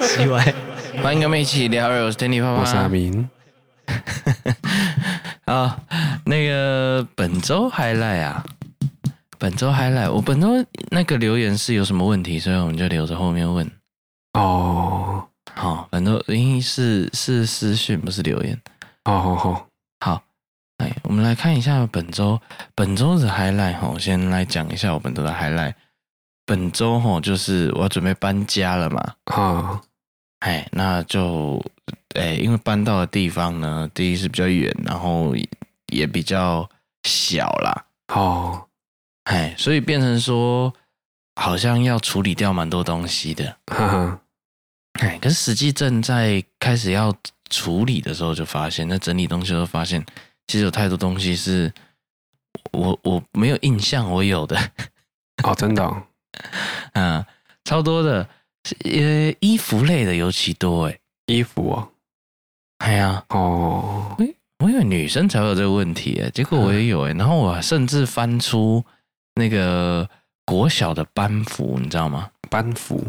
奇怪，欢迎跟我们一起聊，我是 Danny 爸爸，我是阿明。啊，那个本周 highlight 啊，本周 highlight，我本周那个留言是有什么问题，所以我们就留着后面问。哦，好，本周应是是私讯，不是留言。好好好，好，来，我们来看一下本周本周的 highlight 哈，我先来讲一下我本周的 highlight。本周哈，就是我要准备搬家了嘛，啊，哎，那就。哎，因为搬到的地方呢，第一是比较远，然后也比较小啦。哦，哎，所以变成说，好像要处理掉蛮多东西的。哈哈，哎，可是实际正在开始要处理的时候，就发现，那整理东西的时候发现，其实有太多东西是我我没有印象我有的。哦，真的哦？嗯，超多的，呃，衣服类的尤其多，哎，衣服哦。哎呀，哦，我我以为女生才会有这个问题，哎，结果我也有，哎，然后我甚至翻出那个国小的班服，你知道吗？班服，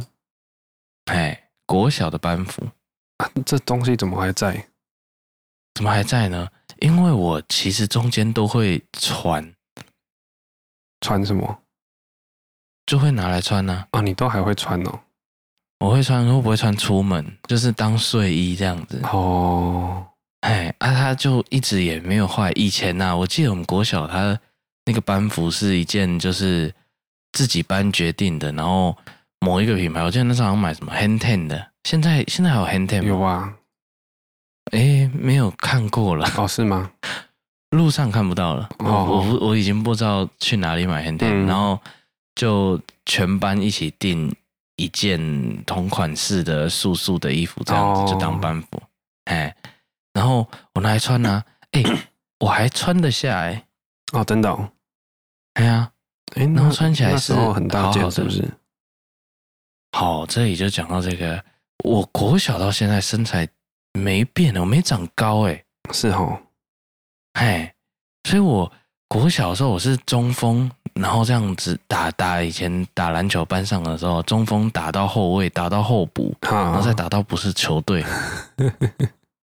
哎，国小的班服，啊，这东西怎么还在？怎么还在呢？因为我其实中间都会穿，穿什么？就会拿来穿呢。啊，你都还会穿哦？我会穿，会不会穿出门？就是当睡衣这样子。哦，哎，啊，他就一直也没有坏。以前呐、啊，我记得我们国小他那个班服是一件就是自己班决定的，然后某一个品牌，我记得那时候好像买什么 Hand Ten 的。现在现在还有 Hand Ten 吗？有啊。哎，没有看过了。哦，是吗？路上看不到了。哦，我我已经不知道去哪里买 hand，Ten，嗯，然后就全班一起订。一件同款式的素素的衣服，这样子就当班服，哎、哦，然后我拿来穿呢、啊，哎，我还穿得下哎，哦，真的、哦，哎呀，哎，然后穿起来是很大件，是不是？好，这里就讲到这个，我国小到现在身材没变，我没长高哎，是哦，哎，所以我国小的时候我是中锋。然后这样子打打，以前打篮球班上的时候，中锋打到后卫，打到候补，然后再打到不是球队。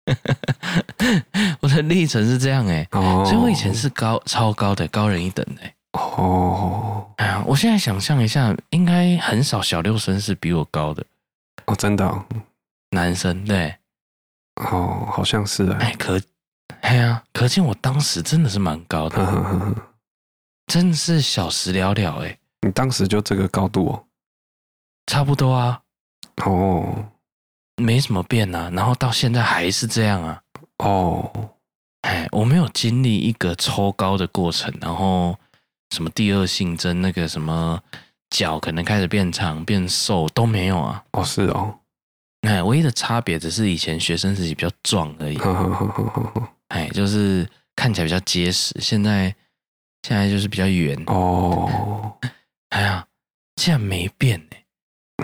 我的历程是这样哎、欸，所以我以前是高超高的高人一等哎、欸。哦，哎呀，我现在想象一下，应该很少小六生是比我高的哦，真的、哦，男生对，哦，好像是哎，可，哎呀，可见我当时真的是蛮高的。呵呵呵真的是小时了了哎！你当时就这个高度哦？差不多啊。哦，没什么变啊，然后到现在还是这样啊。哦，哎，我没有经历一个抽高的过程，然后什么第二性征，那个什么脚可能开始变长变瘦都没有啊。哦，是哦。哎，唯一的差别只是以前学生时期比较壮而已。哎，就是看起来比较结实，现在。现在就是比较圆哦，哎呀，竟然没变呢。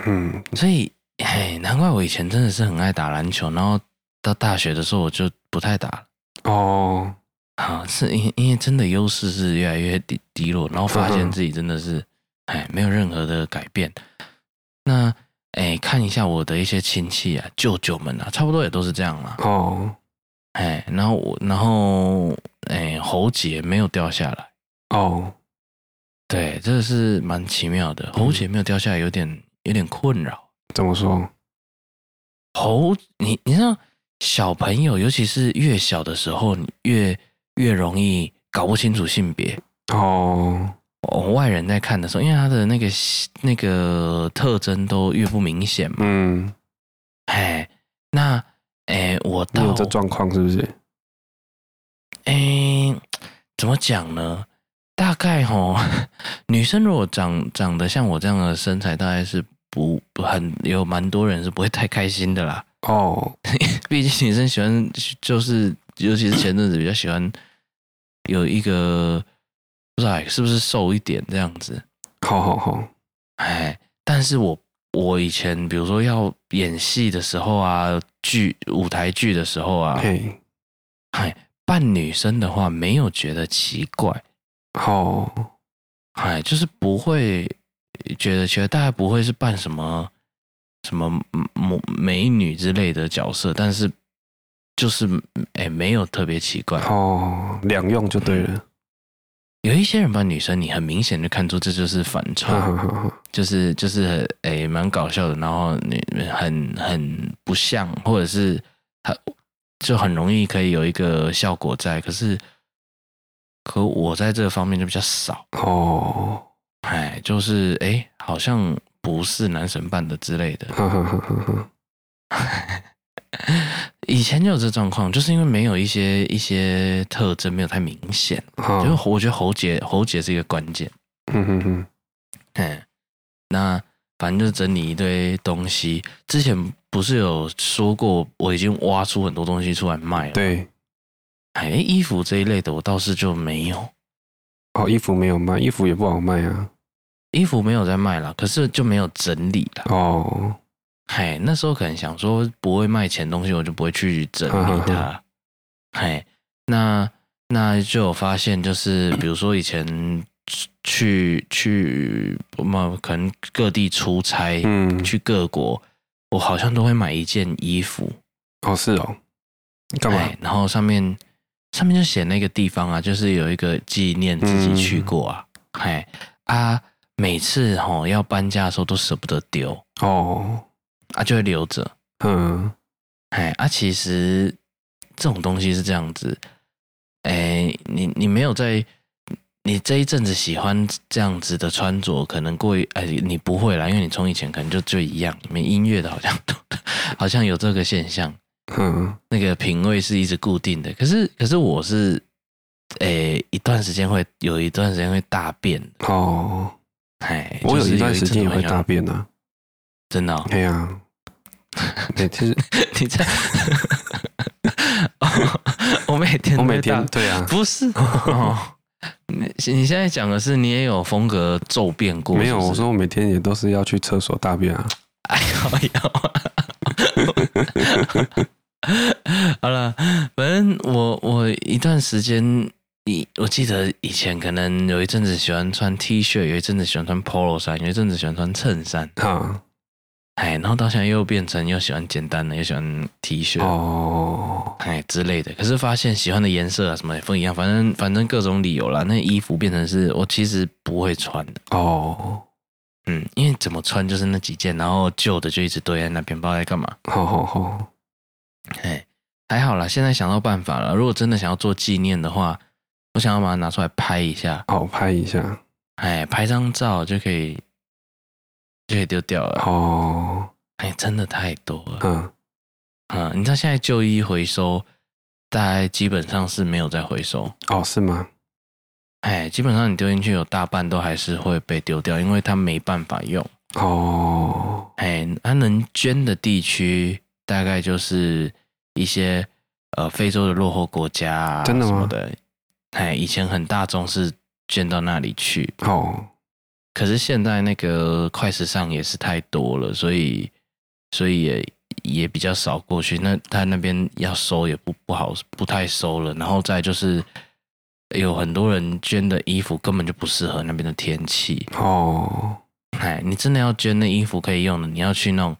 嗯，所以哎，难怪我以前真的是很爱打篮球，然后到大学的时候我就不太打了。哦，啊，是因因为真的优势是越来越低低落，然后发现自己真的是哎没有任何的改变。那哎，看一下我的一些亲戚啊、舅舅们啊，差不多也都是这样嘛。哦，哎，然后我然后哎喉结没有掉下来。哦，对，这个是蛮奇妙的。喉结没有掉下来，有点有点困扰。怎么说？喉，你你知道，小朋友尤其是越小的时候，你越越容易搞不清楚性别。哦，哦外人在看的时候，因为他的那个那个特征都越不明显嘛。嗯，哎，那哎，我到有这状况是不是？哎，怎么讲呢？大概吼，女生如果长长得像我这样的身材，大概是不不很有蛮多人是不会太开心的啦。哦，毕竟女生喜欢就是，尤其是前阵子比较喜欢有一个不知道是不是瘦一点这样子。好好好，哎，但是我我以前比如说要演戏的时候啊，剧舞台剧的时候啊，嘿，哎，扮女生的话没有觉得奇怪。哦，哎，就是不会觉得，觉得大家不会是扮什么什么美美女之类的角色，但是就是哎、欸，没有特别奇怪哦，两用就对了。嗯有一些人扮女生，你很明显就看出这就是反差，就是就是诶，蛮搞笑的，然后你很很不像，或者是他就很容易可以有一个效果在，可是可我在这个方面就比较少。哦，哎，就是诶，好像不是男神扮的之类的。以前就有这状况，就是因为没有一些一些特征，没有太明显。哦、就我觉得喉结喉结是一个关键。嗯哼哼，嗯，那反正就是整理一堆东西。之前不是有说过，我已经挖出很多东西出来卖了。对，哎，衣服这一类的我倒是就没有。哦，衣服没有卖，衣服也不好卖啊。衣服没有在卖了，可是就没有整理了。哦。嘿，那时候可能想说不会卖钱东西，我就不会去整理它。嘿，那那就有发现，就是比如说以前去去我们可能各地出差，嗯，去各国，我好像都会买一件衣服。哦，是哦，干嘛？然后上面上面就写那个地方啊，就是有一个纪念自己去过啊。嘿啊，每次吼要搬家的时候都舍不得丢哦。啊，就会留着。嗯，哎，啊，其实这种东西是这样子。哎，你你没有在，你这一阵子喜欢这样子的穿着，可能过于哎，你不会啦，因为你从以前可能就就一样。你们音乐的好像都 好像有这个现象。嗯，那个品味是一直固定的。可是可是我是，哎，一段时间会有一段时间会大变。哦，哎，我有一段时间也会大变啊。真的、哦？对呀、啊，对，其实 你在、哦，我每天，我每天，对啊，不是，哦、你你现在讲的是你也有风格骤变过是是？没有，我说我每天也都是要去厕所大便啊。哎呦呦，好了，反正我我一段时间，以我记得以前可能有一阵子喜欢穿 T 恤，有一阵子喜欢穿 Polo 衫，有一阵子喜欢穿衬衫，哈。哎，然后到现在又变成又喜欢简单的，又喜欢 T 恤哦，哎之类的。可是发现喜欢的颜色啊什么也不一样，反正反正各种理由啦。那衣服变成是我其实不会穿的哦，嗯，因为怎么穿就是那几件，然后旧的就一直堆在那边，不知道在干嘛。好好好，哎，还好啦，现在想到办法了。如果真的想要做纪念的话，我想要把它拿出来拍一下，好拍一下，哎，拍张照就可以。就可以丢掉了哦，哎，真的太多了。嗯嗯，你知道现在旧衣回收，大概基本上是没有在回收哦？是吗？哎，基本上你丢进去，有大半都还是会被丢掉，因为它没办法用哦。哎，它能捐的地区大概就是一些呃非洲的落后国家啊，真的吗？什么的。哎，以前很大众是捐到那里去哦。可是现在那个快时尚也是太多了，所以所以也也比较少过去。那他那边要收也不不好，不太收了。然后再就是有很多人捐的衣服根本就不适合那边的天气哦。哎，你真的要捐的衣服可以用的，你要去那种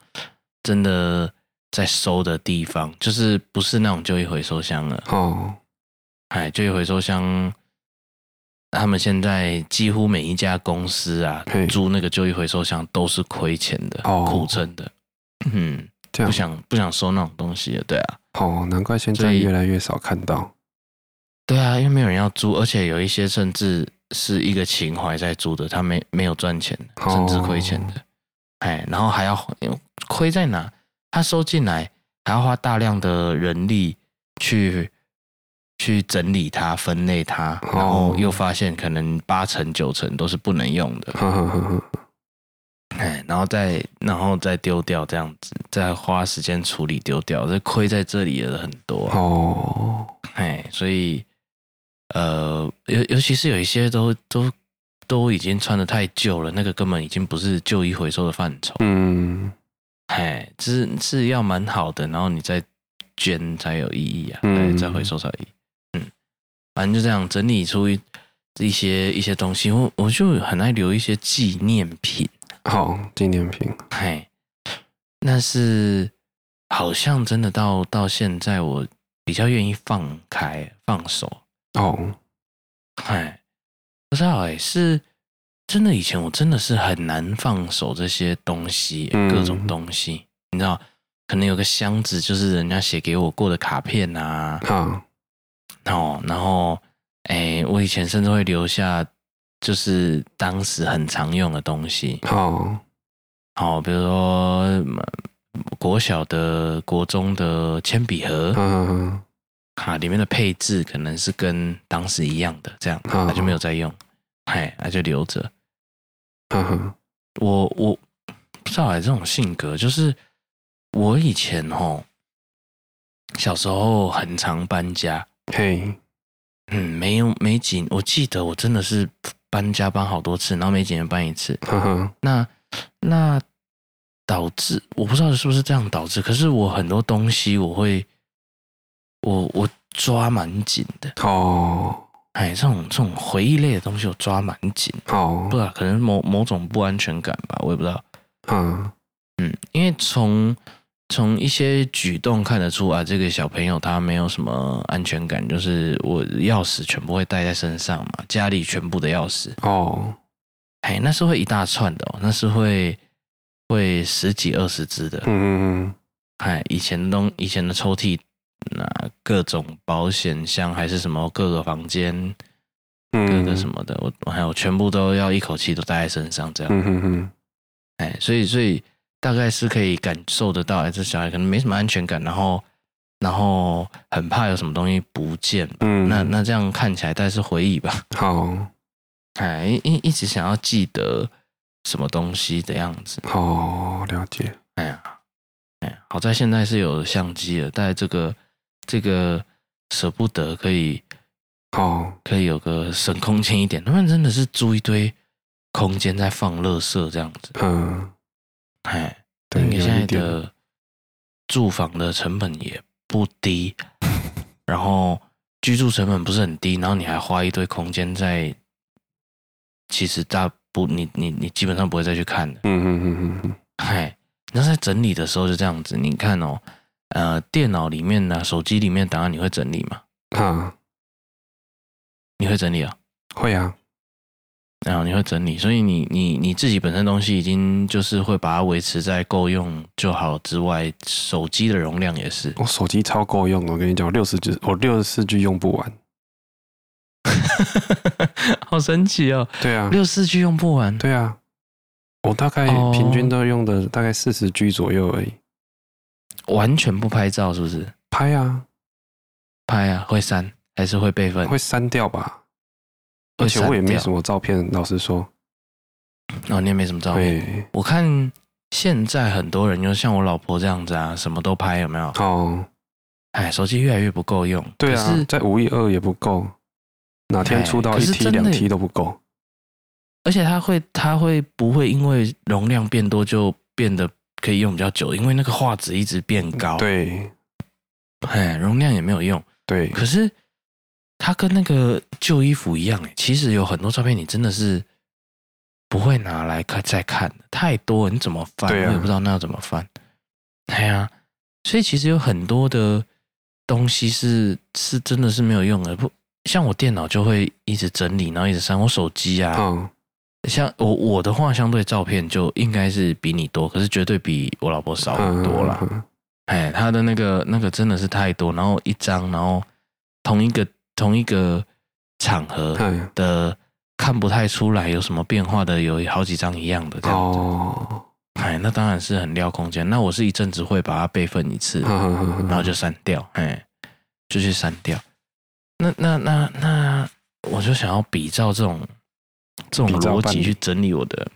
真的在收的地方，就是不是那种旧衣回收箱了哦。哎，旧衣回收箱。他们现在几乎每一家公司啊，租那个旧衣回收箱都是亏钱的，苦撑的。嗯，不想不想收那种东西了，对啊。哦，难怪现在越来越少看到。对啊，因为没有人要租，而且有一些甚至是一个情怀在租的，他没没有赚钱，甚至亏钱的。哎，然后还要亏在哪？他收进来还要花大量的人力去。去整理它、分类它，然后又发现可能八成九成都是不能用的，哎，然后再然后再丢掉这样子，再花时间处理丢掉，这亏在这里的很多。哦，哎，所以呃，尤尤其是有一些都都都已经穿的太旧了，那个根本已经不是旧衣回收的范畴，嗯，哎，是是要蛮好的，然后你再捐才有意义啊，对，再回收才有意义。反正就这样整理出一一些一些东西，我我就很爱留一些纪念品。好，纪念品。嘿，那是好像真的到到现在，我比较愿意放开放手哦。哎，不知道哎，是真的。以前我真的是很难放手这些东西，各种东西，嗯、你知道，可能有个箱子，就是人家写给我过的卡片啊。好，哦，然后哎，我以前甚至会留下，就是当时很常用的东西。好，好，比如说国小的、国中的铅笔盒。嗯。卡里面的配置可能是跟当时一样的，这样他就没有再用，哎，他就留着。我我不知道哎，这种性格就是我以前哦，小时候很常搬家，嘿，嗯，没有没几，我记得我真的是搬家搬好多次，然后没几年搬一次。那那导致我不知道是不是这样导致，可是我很多东西我会。我我抓蛮紧的哦，哎，这种这种回忆类的东西我抓蛮紧哦，不知道可能某某种不安全感吧，我也不知道。嗯嗯，因为从从一些举动看得出啊，这个小朋友他没有什么安全感，就是我钥匙全部会带在身上嘛，家里全部的钥匙哦，哎，那是会一大串的哦，那是会会十几二十只的，嗯嗯嗯，哎，以前的东以前的抽屉。那各种保险箱还是什么，各个房间，各个什么的，我我还有全部都要一口气都带在身上，这样。嗯哼哼，哎，所以所以大概是可以感受得到，哎，这小孩可能没什么安全感，然后然后很怕有什么东西不见。嗯，那那这样看起来，大概是回忆吧。好，哎，一一直想要记得什么东西的样子。哦，了解。哎呀，哎，好在现在是有相机了，带这个。这个舍不得，可以哦，可以有个省空间一点。他们真的是租一堆空间在放垃圾这样子。嗯，哎，对，你现在的住房的成本也不低，然后居住成本不是很低，然后你还花一堆空间在，其实大不，你你你基本上不会再去看的。嗯嗯嗯嗯嗯，嗨，那在整理的时候就这样子，你看哦。呃，电脑里面呢，手机里面档案你会整理吗？啊，你会整理啊？会啊，然后你会整理，所以你你你自己本身东西已经就是会把它维持在够用就好之外，手机的容量也是。我手机超够用的，我跟你讲，六十 G，我六十四 G 用不完，好神奇哦！对啊，六十四 G 用不完，对啊，我大概平均都用的大概四十 G 左右而已。完全不拍照是不是？拍啊，拍啊，会删还是会备份？会删掉吧。而且我也没什么照片，老实说。哦，你也没什么照片。我看现在很多人就像我老婆这样子啊，什么都拍，有没有？哦，哎，手机越来越不够用。对啊，在五一二也不够，哪天出到一 T 两 T 都不够。而且它会，它会不会因为容量变多就变得？可以用比较久，因为那个画质一直变高。对，哎，容量也没有用。对，可是它跟那个旧衣服一样，哎，其实有很多照片你真的是不会拿来看再看，太多，你怎么翻？啊、我也不知道那要怎么翻。哎呀，所以其实有很多的东西是是真的是没有用的，不像我电脑就会一直整理，然后一直删。我手机啊。嗯像我我的话，相对照片就应该是比你多，可是绝对比我老婆少很多啦。哎，他的那个那个真的是太多，然后一张，然后同一个同一个场合的看不太出来有什么变化的，有好几张一样的这样子。哦，哎，那当然是很撩空间。那我是一阵子会把它备份一次，然后就删掉，哎，就去删掉。那那那那，我就想要比照这种。这种逻辑去整理我的，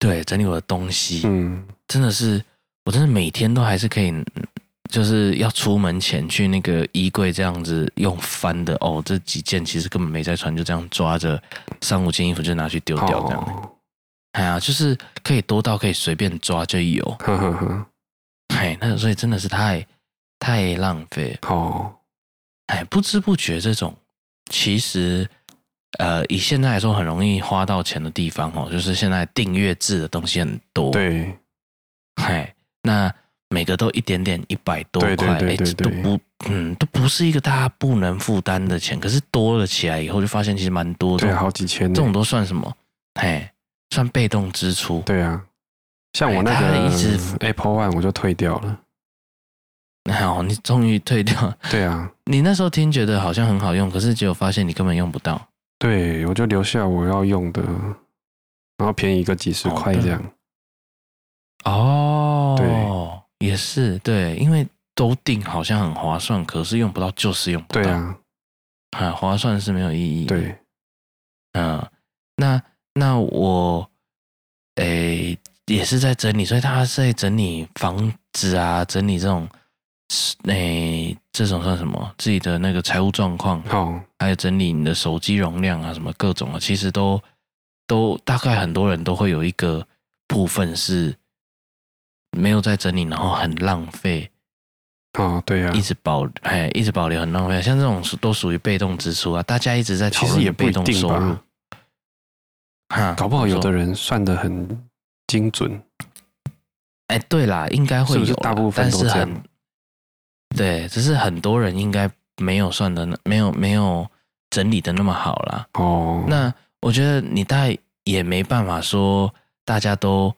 对，整理我的东西，嗯，真的是，我真的每天都还是可以，就是要出门前去那个衣柜这样子用翻的哦，这几件其实根本没在穿，就这样抓着三五件衣服就拿去丢掉这样，哦、哎呀，就是可以多到可以随便抓就有，呵呵呵，哎，那所以真的是太太浪费。哦，哎，不知不觉这种其实。呃，以现在来说，很容易花到钱的地方哦，就是现在订阅制的东西很多。对，嗨，那每个都一点点一百多块，哎，都不，嗯，都不是一个大家不能负担的钱。可是多了起来以后，就发现其实蛮多的，对，好几千。这种都算什么？嘿，算被动支出。对啊，像我那个一直 Apple One 我就退掉了。好，你终于退掉了。对啊，你那时候听觉得好像很好用，可是结果发现你根本用不到。对，我就留下我要用的，然后便宜个几十块这样。哦，对，也是对，因为都订好像很划算，可是用不到就是用不到。对啊，很划算是没有意义。对，嗯，那那我，诶，也是在整理，所以他是在整理房子啊，整理这种。诶、欸、这种算什么？自己的那个财务状况，好，还有整理你的手机容量啊，什么各种啊，其实都都大概很多人都会有一个部分是没有在整理，然后很浪费。哦，对呀、啊，一直保哎，一直保留很浪费。像这种都属于被动支出啊，大家一直在讨论被动收入。哈，搞不好有的人算的很精准。哎，对啦，应该会有，是是大部分都这样。但是很对，只是很多人应该没有算的，没有没有整理的那么好啦。哦，那我觉得你大概也没办法说大家都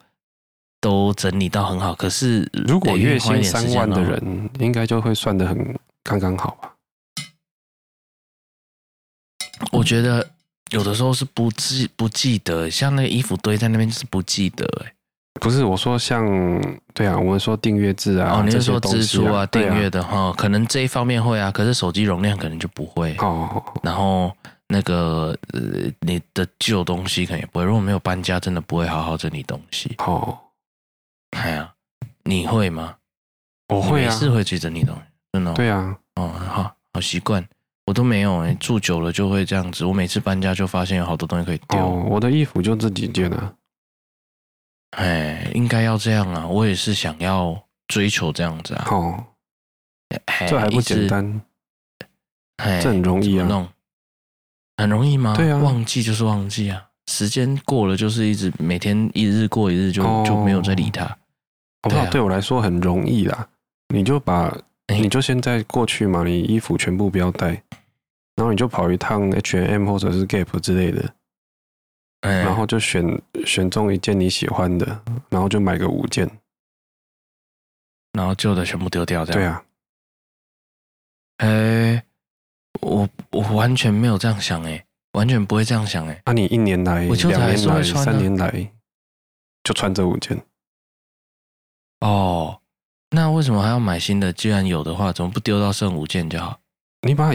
都整理到很好。可是如果月薪三万的人，应该就会算得很刚刚好吧？我觉得有的时候是不记不记得，像那个衣服堆在那边就是不记得哎、欸。不是我说像对啊，我们说订阅制啊，哦，你是说支出啊，订阅的哈，可能这一方面会啊，可是手机容量可能就不会哦。然后那个呃，你的旧东西可能也不会，如果没有搬家，真的不会好好整理东西哦。哎呀，你会吗？我会啊，是会追着你东西，真的。对啊，哦，好好习惯，我都没有哎，住久了就会这样子。我每次搬家就发现有好多东西可以丢。哦，我的衣服就这几件啊。哎，应该要这样啊！我也是想要追求这样子啊。哦，这还不简单，哎，这很容易啊，弄很容易吗？对啊，忘记就是忘记啊，时间过了就是一直每天一日过一日就，就、哦、就没有再理他。对我来说很容易啦，你就把你就现在过去嘛，你衣服全部不要带，然后你就跑一趟 H&M 或者是 Gap 之类的。然后就选选中一件你喜欢的，然后就买个五件，然后旧的全部丢掉，这样。对啊。哎，我我完全没有这样想，哎，完全不会这样想，哎。那你一年来、两年来、三年来，就穿这五件。哦，那为什么还要买新的？既然有的话，怎么不丢到剩五件就好？你把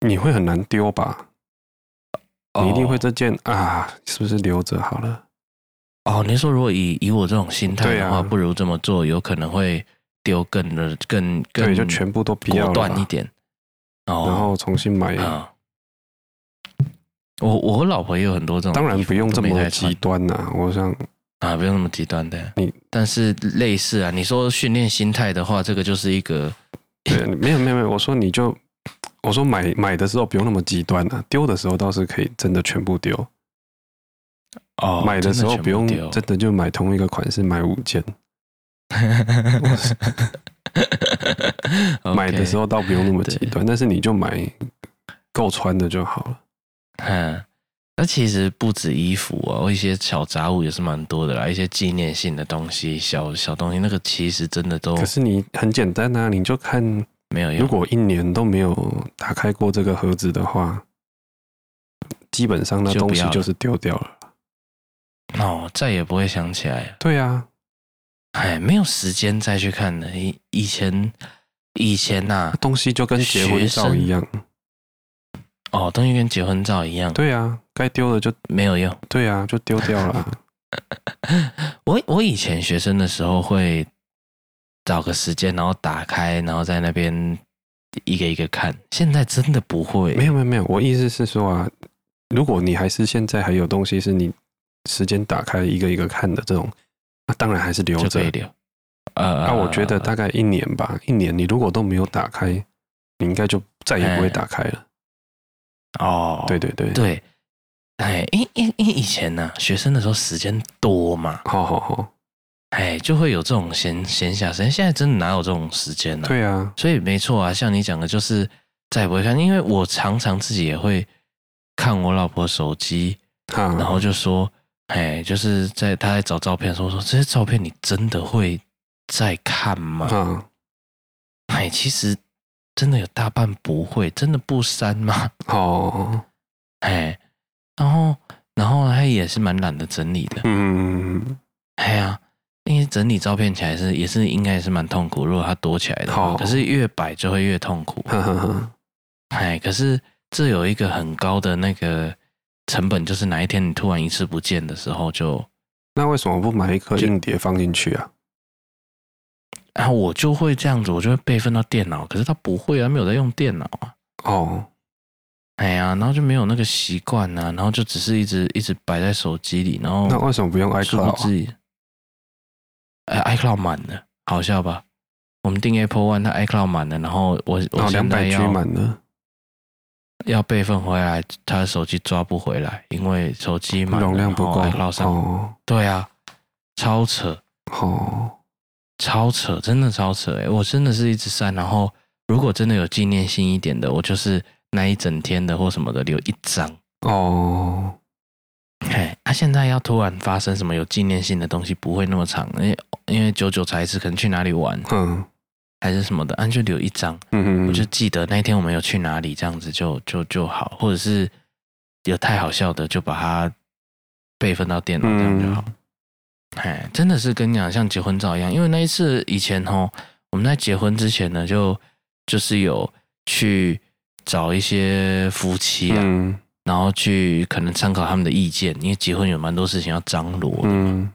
你会很难丢吧？你一定会这件啊？是不是留着好了？哦，你说如果以以我这种心态的话，啊、不如这么做，有可能会丢更的更更对，就全部都比较断一点，哦，然后重新买啊。我我老婆也有很多这种，当然不用这么极端呐、啊。我想啊，不用那么极端的。你但是类似啊，你说训练心态的话，这个就是一个对，没有没有没有，我说你就。我说买买的时候不用那么极端啊，丢的时候倒是可以真的全部丢。哦，买的时候不用真的就买同一个款式买五件。买的时候倒不用那么极端，但是你就买够穿的就好了。嗯，那其实不止衣服啊，一些小杂物也是蛮多的啦，一些纪念性的东西，小小东西，那个其实真的都。可是你很简单啊，你就看。没有用。如果一年都没有打开过这个盒子的话，基本上那东西就是丢掉了。哦，再也不会想起来了。对啊，哎，没有时间再去看了。以以前以前呐、啊，东西就跟结婚照一样。哦，东西跟结婚照一样。对啊，该丢的就没有用。对啊，就丢掉了。我我以前学生的时候会。找个时间，然后打开，然后在那边一个一个看。现在真的不会。没有没有没有，我意思是说啊，如果你还是现在还有东西是你时间打开一个一个看的这种，那当然还是留着。可以留。呃，那我觉得大概一年吧，一年你如果都没有打开，你应该就再也不会打开了。哦，对对对对。哎，因因因为以前呢、啊，学生的时候时间多嘛。好好好。哎，就会有这种闲闲暇时间。现在真的哪有这种时间呢？对啊，所以没错啊，像你讲的，就是再也不会看，因为我常常自己也会看我老婆手机，然后就说，哎，就是在她在找照片的时候说，这些照片你真的会再看吗？哎，其实真的有大半不会，真的不删吗？哦，哎，然后然后他也是蛮懒得整理的，嗯，哎呀。因为整理照片起来是也是应该也是蛮痛苦，如果它多起来的话，可是越摆就会越痛苦。哎，可是这有一个很高的那个成本，就是哪一天你突然一次不见的时候就，就那为什么不买一颗硬碟放进去啊？然后我就会这样子，我就会备份到电脑，可是他不会啊，没有在用电脑啊。哦，哎呀，然后就没有那个习惯啊，然后就只是一直一直摆在手机里，然后那为什么不用 iCloud？哎，iCloud 满了，好笑吧？我们订 Apple One，它 iCloud 满了，然后我我现在要满了，要备份回来，他的手机抓不回来，因为手机满，容量不够，iCloud 上，哦、对啊，超扯，哦，超扯，真的超扯，哎，我真的是一直删，然后如果真的有纪念性一点的，我就是那一整天的或什么的留一张，哦。嘿，他、啊、现在要突然发生什么有纪念性的东西，不会那么长，因为因为久久才一次，可能去哪里玩，嗯，还是什么的，啊，就留一张，嗯嗯，我就记得那天我们有去哪里，这样子就就就好，或者是有太好笑的，就把它备份到电脑，这样就好。真的是跟你讲像结婚照一样，因为那一次以前哦，我们在结婚之前呢，就就是有去找一些夫妻啊。嗯然后去可能参考他们的意见，因为结婚有蛮多事情要张罗的。嗯，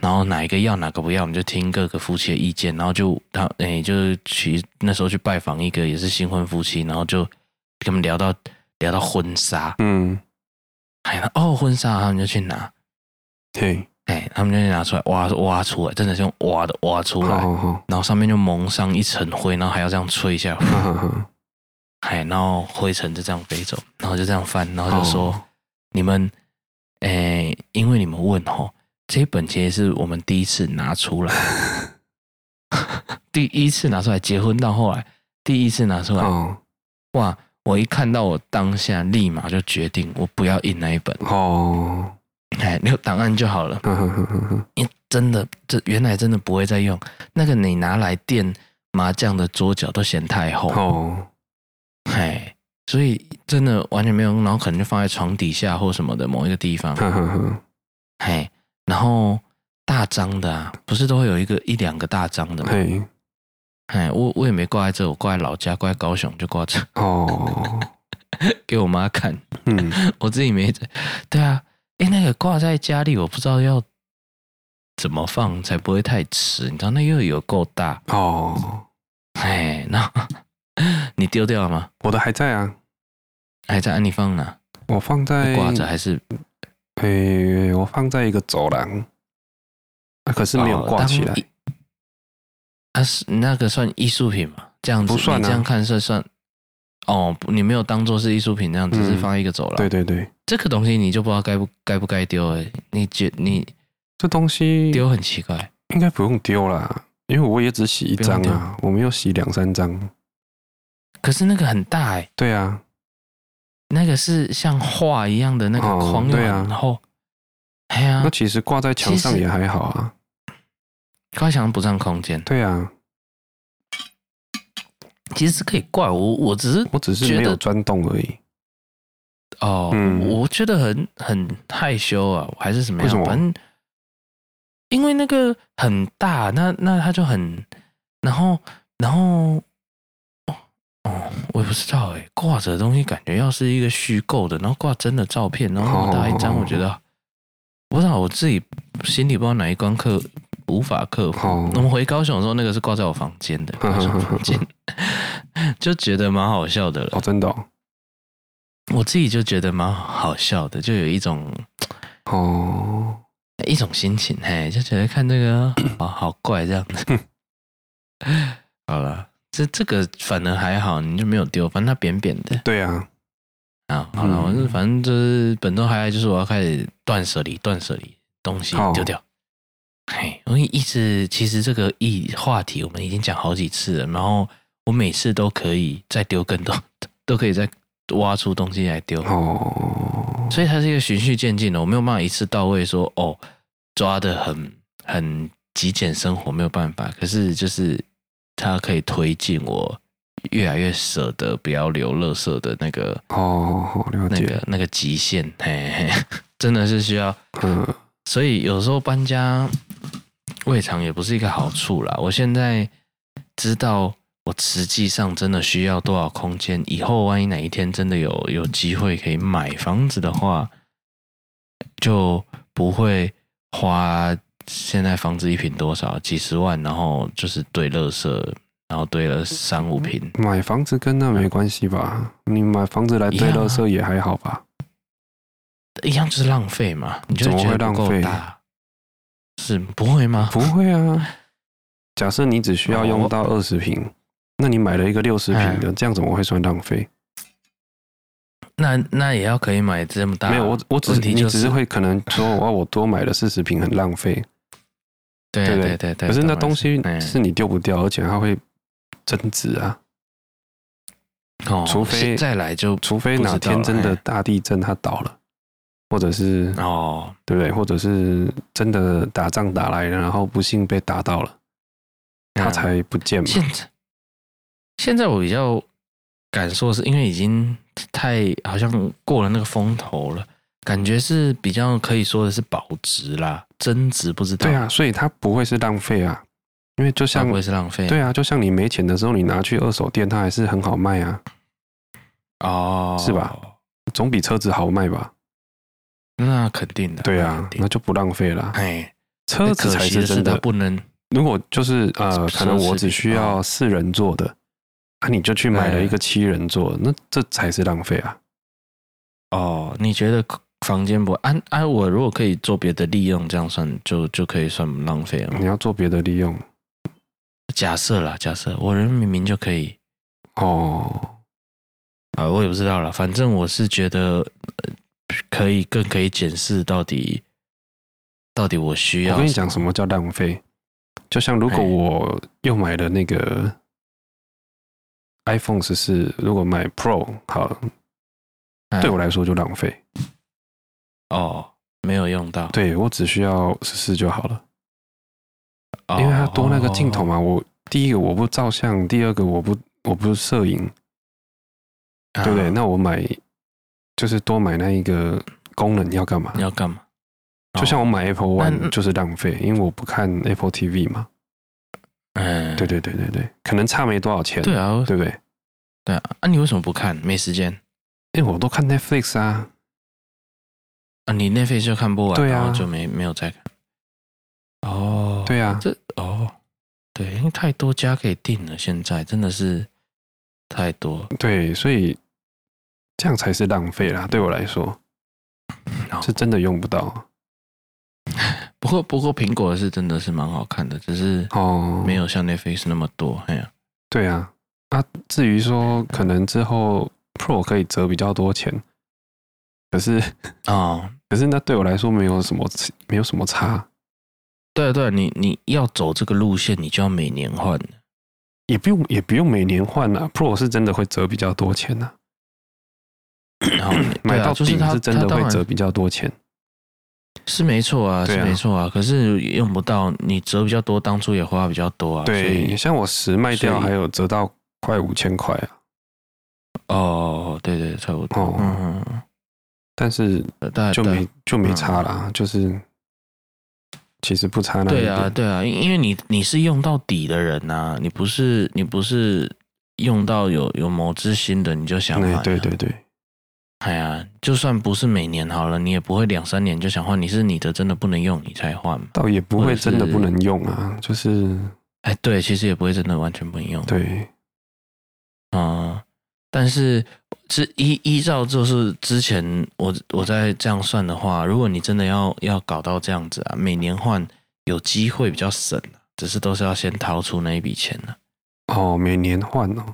然后哪一个要，哪个不要，我们就听各个夫妻的意见。然后就他诶，就是去那时候去拜访一个也是新婚夫妻，然后就跟他们聊到聊到婚纱。嗯，哎，哦，婚纱，他们就去拿。对，哎，他们就拿出来挖挖出来，真的是用挖的挖出来。好好好，然后上面就蒙上一层灰，然后还要这样吹一下。呵呵哎，然后灰尘就这样飞走，然后就这样翻，然后就说：“哦、你们，哎，因为你们问哦，这本其实是我们第一次拿出来，第一次拿出来，结婚到后来第一次拿出来，哦、哇！我一看到我当下立马就决定，我不要印那一本哦，哎，留档案就好了。因为真的，这原来真的不会再用那个，你拿来垫麻将的桌角都嫌太厚哦。”哎，所以真的完全没有用，然后可能就放在床底下或什么的某一个地方。哎，然后大张的啊，不是都会有一个一两个大张的吗？嘿，哎，我我也没挂在这，我挂在老家，挂在高雄就挂这。哦，给我妈看。嗯，我自己没在。对啊，哎，那个挂在家里，我不知道要怎么放才不会太迟。你知道那又有够大哦。哎，那。你丢掉了吗？我的还在啊，还在。啊你放哪？我放在挂着还是？诶，我放在一个走廊，可是没有挂起来。啊，是那个算艺术品吗？这样子不算，这样看算算。哦，你没有当做是艺术品那样，只是放一个走廊。对对对，这个东西你就不知道该不该不该丢诶。你觉你这东西丢很奇怪，应该不用丢啦，因为我也只洗一张啊，我没有洗两三张。可是那个很大哎、欸，对啊，那个是像画一样的那个框，对啊，然后，哎呀，那其实挂在墙上也还好啊，挂在墙上不占空间，对啊，其实是可以怪，我我只是我只是没有钻洞而已，哦，嗯、我觉得很很害羞啊，还是什么样？为什么？反正因为那个很大，那那他就很，然后然后。哦哦，我也不知道哎，挂着的东西感觉要是一个虚构的，然后挂真的照片，然后那么大一张，我觉得不知道我自己心里不知道哪一关克无法克服。我们回高雄的时候，那个是挂在我房间的，高雄房间就觉得蛮好笑的了。哦，真的，我自己就觉得蛮好笑的，就有一种哦一种心情，嘿，就觉得看这个啊 好怪这样子。好了。这这个反而还好，你就没有丢，反正它扁扁的。对啊，啊，好了，我是、嗯、反正就是本周还就是我要开始断舍离，断舍离东西丢掉。嘿，我一直其实这个议话题我们已经讲好几次了，然后我每次都可以再丢更多，都可以再挖出东西来丢。哦，所以它是一个循序渐进的，我没有办法一次到位说哦，抓的很很极简生活没有办法，可是就是它可以推进我越来越舍得不要留垃圾的那个哦，那个那个极限，嘿嘿，真的是需要嗯。所以有时候搬家未尝也不是一个好处啦。我现在知道我实际上真的需要多少空间，以后万一哪一天真的有有机会可以买房子的话，就不会花现在房子一平多少几十万，然后就是堆垃圾，然后堆了三五平。买房子跟那没关系吧？你买房子来堆垃圾也还好吧？一样就是浪费嘛，你就怎么会浪费？是不会吗？不会啊。假设你只需要用到二十瓶，那你买了一个六十瓶的，这样怎么会算浪费？那那也要可以买这么大？没有，我我只是你只是会可能说，哇，我多买了四十瓶，很浪费。对对对对。可是那东西是你丢不掉，而且它会增值啊。哦，除非再来就，除非哪天真的大地震，它倒了。或者是哦，对不对？或者是真的打仗打来了，然后不幸被打到了，他才不见嘛。现在，现在我比较感受是因为已经太好像过了那个风头了，感觉是比较可以说的是保值啦，增值不知道。对啊，所以它不会是浪费啊，因为就像不会是浪费。对啊，就像你没钱的时候，你拿去二手店，它还是很好卖啊。哦，是吧？总比车子好卖吧？那肯定的，对啊，那就不浪费了。哎，车子才是真的不能。如果就是呃，可能我只需要四人座的，啊，你就去买了一个七人座，那这才是浪费啊。哦，你觉得房间不安？哎，我如果可以做别的利用，这样算就就可以算浪费了。你要做别的利用？假设啦，假设我人明明就可以。哦，啊，我也不知道了，反正我是觉得。可以更可以检视到底，到底我需要。我跟你讲，什么叫浪费？就像如果我又买了那个 iPhone 十四，如果买 Pro 好，对我来说就浪费。哦，没有用到。对，我只需要十四就好了，因为它多那个镜头嘛。我第一个我不照相，第二个我不我不摄影，对不对？那我买。就是多买那一个功能要干嘛？你要干嘛？就像我买 Apple One 就是浪费，因为我不看 Apple TV 嘛。嗯，对对对对对，可能差没多少钱。对啊，对不对？对啊，啊，你为什么不看？没时间？因为我都看 Netflix 啊。啊，你 Netflix 就看不完，对啊，然后就没没有再看。哦，对啊，这哦，对，因为太多家可以订了，现在真的是太多。对，所以。这样才是浪费啦，对我来说，是真的用不到。不过，不过苹果是真的是蛮好看的，只是哦，没有像 Netflix 那么多。哎呀，对啊，啊，至于说可能之后 Pro 可以折比较多钱，可是啊，可是那对我来说没有什么没有什么差。对对，你你要走这个路线，你就要每年换，也不用也不用每年换啊。Pro 是真的会折比较多钱呢。然后买到顶是真的会折比较多钱，是没错啊，是没错啊。可是用不到，你折比较多，当初也花比较多啊。对，像我十卖掉，还有折到快五千块啊。哦，对对，差不多。嗯嗯。但是就没就没差啦，就是其实不差那。对啊，对啊，因因为你你是用到底的人呐，你不是你不是用到有有某支新的你就想买。对对对。哎呀，就算不是每年好了，你也不会两三年就想换。你是你的真的不能用，你才换。倒也不会真的不能用啊，就是，哎，对，其实也不会真的完全不能用。对，嗯，但是是依依照就是之前我我在这样算的话，如果你真的要要搞到这样子啊，每年换有机会比较省，只是都是要先掏出那一笔钱的。哦，每年换哦，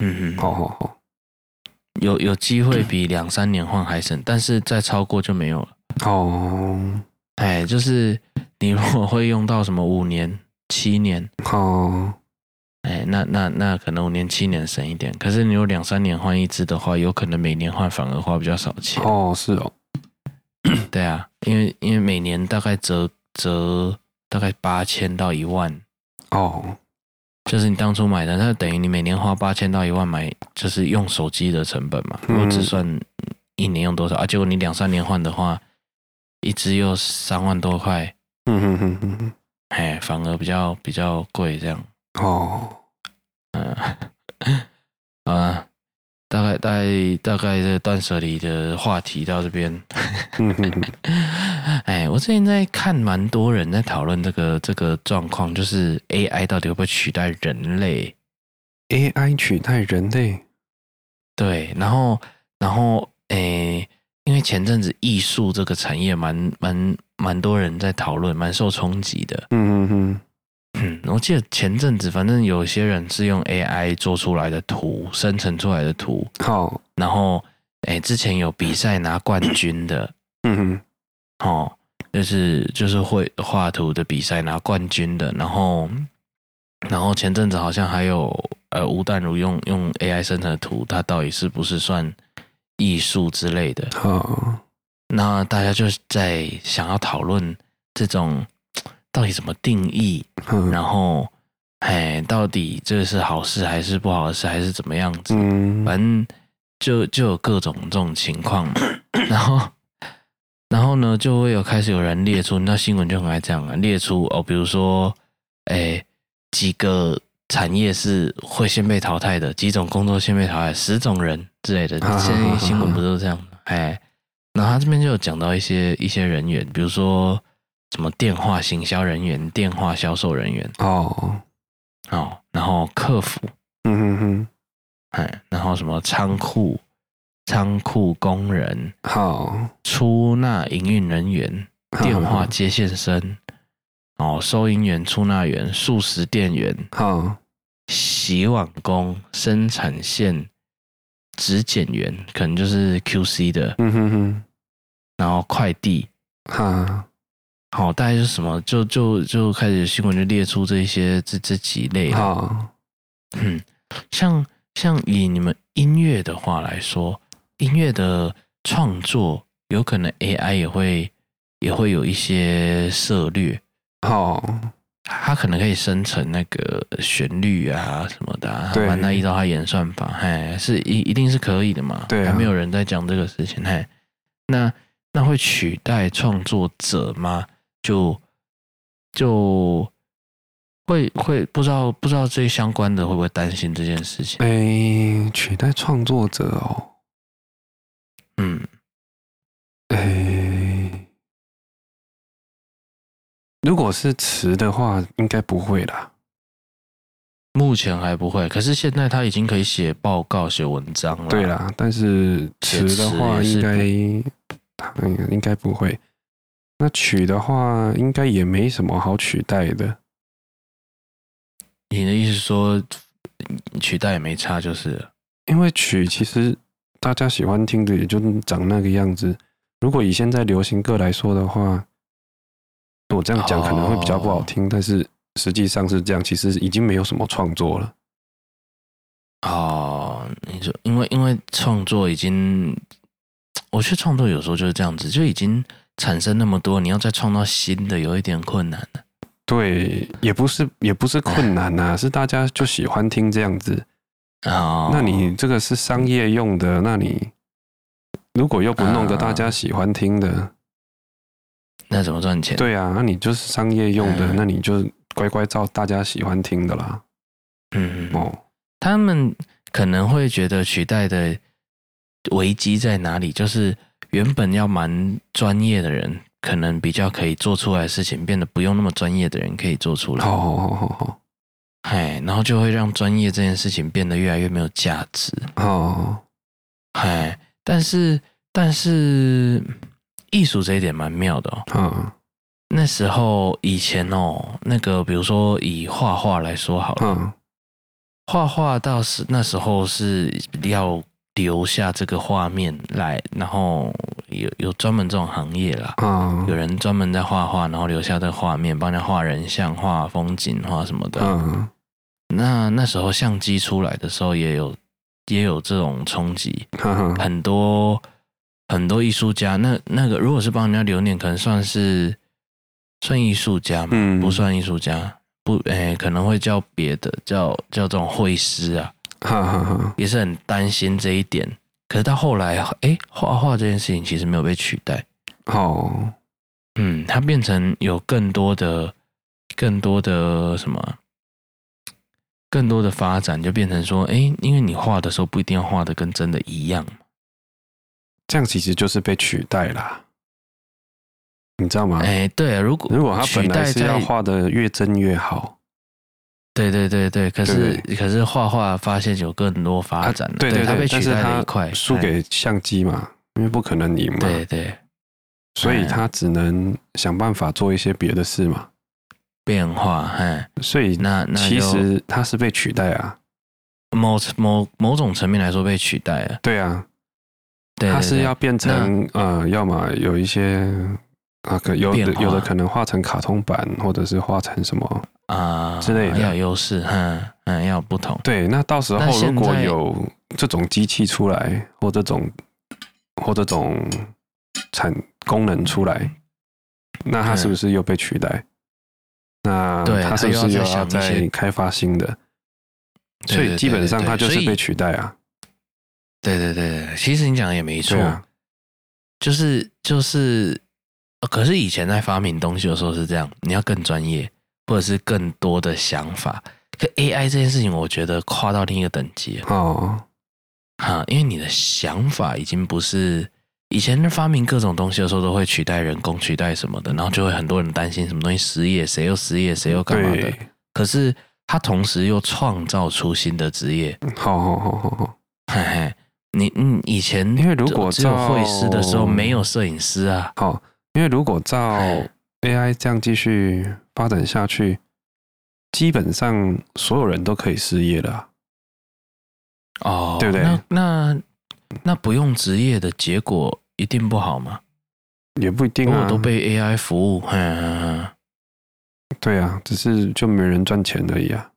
嗯嗯，好好好。有有机会比两三年换还省，但是再超过就没有了。哦，哎，就是你如果会用到什么五年、七年，哦，哎，那那那可能五年、七年省一点。可是你有两三年换一支的话，有可能每年换反而花比较少钱。哦，是哦，对啊，因为因为每年大概折折大概八千到一万。哦，就是你当初买的，那等于你每年花八千到一万买，就是用手机的成本嘛。我只算一年用多少啊？结果你两三年换的话，一支又三万多块。嗯哼哼哼哼，哎，反而比较比较贵这样。哦，嗯，啊，大概大概大概这断舍离的话题到这边。哎，我最近在看蛮多人在讨论这个这个状况，就是 AI 到底会不会取代人类？AI 取代人类？对，然后然后哎。因为前阵子艺术这个产业蛮蛮蛮多人在讨论，蛮受冲击的。嗯嗯嗯，我记得前阵子反正有些人是用 AI 做出来的图，生成出来的图。好，然后哎，之前有比赛拿冠军的。嗯哼，哦，就是就是会画图的比赛拿冠军的。然后然后前阵子好像还有呃吴淡如用用 AI 生成的图，它到底是不是算？艺术之类的，好，那大家就在想要讨论这种到底怎么定义，然后，哎，到底这是好事还是不好的事，还是怎么样子？反正就就有各种这种情况嘛。然后，然后呢，就会有开始有人列出，那新闻就很爱这样啊，列出哦，比如说，哎，几个。产业是会先被淘汰的，几种工作先被淘汰，十种人之类的。现在新闻不都是这样？哎，然后他这边就有讲到一些一些人员，比如说什么电话行销人员、电话销售人员。哦。哦，然后客服，嗯哼哼，哎，然后什么仓库仓库工人，好，出纳营运人员、电话接线生。哦，收银员、出纳员、素食店员、好。洗碗工、生产线质检员，可能就是 QC 的，嗯哼哼，然后快递，哈，好，大概是什么？就就就开始新闻就列出这些这这几类，啊，嗯，像像以你们音乐的话来说，音乐的创作有可能 AI 也会也会有一些涉略。哦，它可能可以生成那个旋律啊什么的，啊，对，那依照它演算法，嘿，是一一定是可以的嘛？对，啊，还没有人在讲这个事情，嘿，那那会取代创作者吗？就就会会不知道不知道这相关的会不会担心这件事情？哎，欸，取代创作者哦，嗯，哎，欸。如果是词的话，应该不会啦。目前还不会，可是现在他已经可以写报告、写文章了。对啦，但是词的话应该应该不会。那曲的话，应该也没什么好取代的。你的意思说，取代也没差，就是因为曲其实大家喜欢听的也就长那个样子。如果以现在流行歌来说的话。我这样讲可能会比较不好听，但是实际上是这样，其实已经没有什么创作了。哦，你说，因为因为创作已经，我觉得创作有时候就是这样子，就已经产生那么多，你要再创造新的，有一点困难了。对，也不是也不是困难呐，是大家就喜欢听这样子。哦，那你这个是商业用的，那你如果又不弄个大家喜欢听的。那怎么赚钱？对啊，那你就是商业用的，嗯、那你就乖乖照大家喜欢听的啦。嗯哦，他们可能会觉得取代的危机在哪里？就是原本要蛮专业的人，可能比较可以做出来的事情，变得不用那么专业的人可以做出来。哦哦哦哦，哎，然后就会让专业这件事情变得越来越没有价值。哦，哎，但是但是。艺术这一点蛮妙的哦。嗯，那时候以前哦，那个比如说以画画来说好了，嗯，画画到是那时候是要留下这个画面来，然后有有专门这种行业啦，嗯，有人专门在画画，然后留下这个画面，帮人家画人像、画风景、画什么的。嗯，那那时候相机出来的时候，也有也有这种冲击，嗯、很多很多艺术家，那那个如果是帮人家留念，可能算是算艺术家嘛？嗯，不算艺术家，不，哎，可能会叫别的，叫叫这种绘师啊。哈哈哈，也是很担心这一点。可是到后来，哎，画画这件事情其实没有被取代。哦，嗯，它变成有更多的、更多的什么，更多的发展，就变成说，哎，因为你画的时候不一定要画的跟真的一样。这样其实就是被取代啦，你知道吗？哎，对啊，如果如果他本来是要画的越真越好。对对对对，可是可是画画发现有更多发展对对对，它被取代了一块，输给相机嘛，因为不可能赢嘛，对对，所以他只能想办法做一些别的事嘛，变化，哎，所以那那其实他是被取代啊，某某某种层面来说被取代了，对啊，他是要变成呃，要么有一些啊，可有的有的可能画成卡通版，或者是画成什么。啊，之类的要有优势，嗯嗯，要有不同。对，那到时候如果有这种机器出来，或这种或这种产功能出来，那它是不是又被取代？嗯、那它是不是又要再开发新的？所以基本上它就是被取代啊。对对对对，其实你讲的也没错，啊、就是就是，可是以前在发明东西的时候是这样，你要更专业。或者是更多的想法，可 AI 这件事情，我觉得跨到另一个等级哦，哈，因为你的想法已经不是以前发明各种东西的时候都会取代人工，取代什么的，然后就会很多人担心什么东西失业，谁又失业，谁又干嘛的。可是他同时又创造出新的职业，好好好好好，嘿嘿，你你以前因为如果只有会师的时候没有摄影师啊，好，因为如果照 AI 这样继续。发展下去，基本上所有人都可以失业了啊。哦，对不对？那那那不用职业的结果一定不好吗？也不一定啊，都被 AI 服务。对啊，只是就没人赚钱而已啊。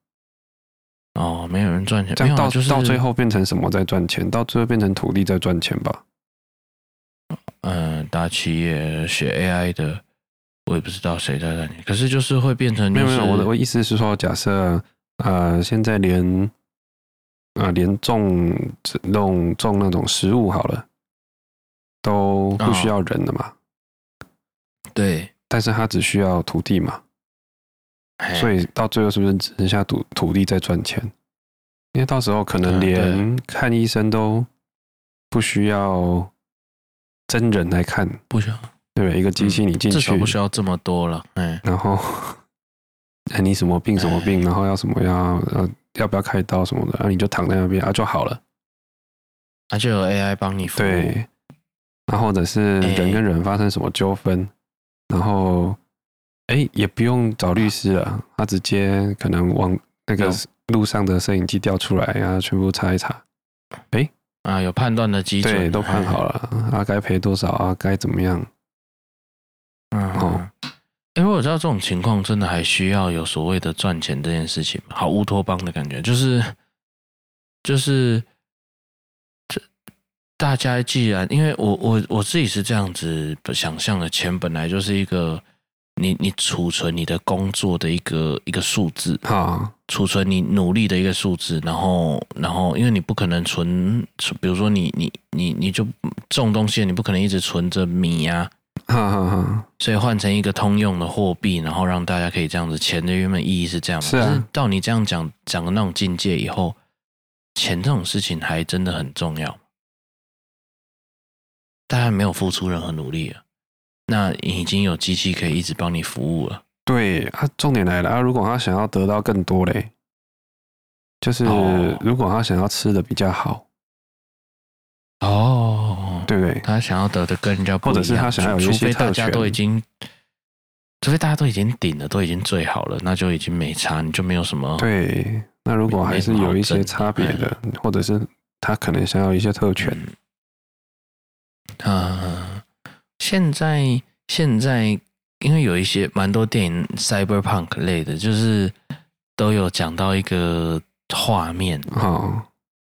哦，没有人赚钱，这样到就是到最后变成什么在赚钱？到最后变成土地在赚钱吧？嗯，大企业学 AI 的。我也不知道谁在那里，可是就是会变成、就是、没有没有，我的我意思是说，假设呃，现在连啊、呃、连种种种那种食物好了，都不需要人了嘛？哦、对，但是他只需要土地嘛，所以到最后是不是只剩下土土地在赚钱？因为到时候可能连看医生都不需要真人来看，不需要。对，一个机器你进去，至少不需要这么多了。哎，然后，哎，你什么病什么病，然后要什么要呃要不要开刀什么的，然后你就躺在那边啊就好了，啊就有 AI 帮你服务。对，然后或者是人跟人发生什么纠纷，然后哎也不用找律师了，他直接可能往那个路上的摄影机调出来，然后全部查一查，哎啊有判断的基准，对，都判好了，啊该赔多少啊该怎么样。嗯，哦，因为我知道这种情况真的还需要有所谓的赚钱这件事情，好乌托邦的感觉，就是就是这大家既然因为我我我自己是这样子想象的，钱本来就是一个你你储存你的工作的一个一个数字啊，储存你努力的一个数字，然后然后因为你不可能存，比如说你你你你就种东西，你不可能一直存着米呀。哈哈哈，所以换成一个通用的货币，然后让大家可以这样子，钱的原本意义是这样嘛？是啊。是到你这样讲讲的那种境界以后，钱这种事情还真的很重要。大家没有付出任何努力了，那已经有机器可以一直帮你服务了。对啊，重点来了啊！如果他想要得到更多嘞，就是如果他想要吃的比较好，哦。对对？他想要得的跟人家不一样，或者是他想要有一些特权，除非大家都已经，除非大家都已经顶了，都已经最好了，那就已经没差，你就没有什么。对，那如果还是有一些差别的，的或者是他可能想要一些特权，现在现在因为有一些蛮多电影 cyberpunk 类的，就是都有讲到一个画面，哦，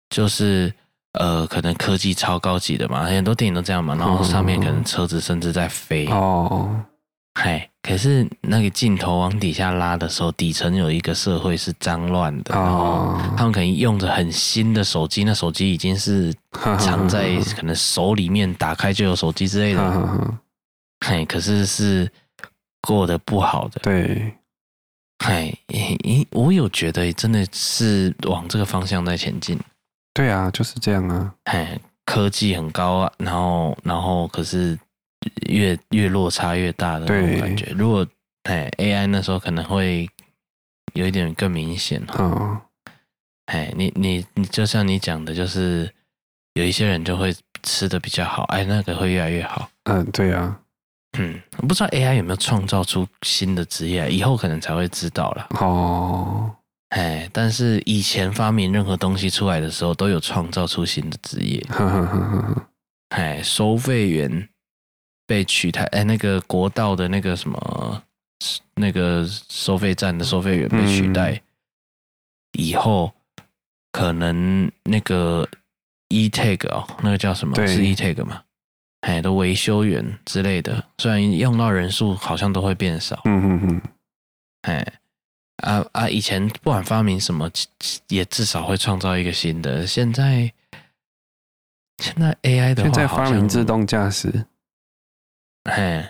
就是呃，可能科技超高级的嘛，很多电影都这样嘛，然后上面可能车子甚至在飞哦。嗨，可是那个镜头往底下拉的时候，底层有一个社会是脏乱的，然后他们可能用着很新的手机，那手机已经是藏在 可能手里面，打开就有手机之类的。嗨，可是是过得不好的。对，嗨，我有觉得真的是往这个方向在前进。对啊，就是这样啊。哎，科技很高啊，然后然后可是。越越落差越大的那种感觉。如果哎 AI 那时候可能会有一点更明显哦。哎，你你你就像你讲的，就是有一些人就会吃的比较好，哎，那个会越来越好。嗯，对啊。嗯，我不知道 AI 有没有创造出新的职业，以后可能才会知道了。哦。哎，但是以前发明任何东西出来的时候，都有创造出新的职业。哎，收费员。被取代，哎，那个国道的那个什么，那个收费站的收费员被取代、嗯、以后，可能那个 e-tag 哦，那个叫什么？对是 e-tag 吗？哎，的维修员之类的，虽然用到人数好像都会变少。嗯嗯嗯。哎，啊啊，以前不管发明什么，也至少会创造一个新的。现在，现在 AI 的话，现在发明自动驾驶。嘿，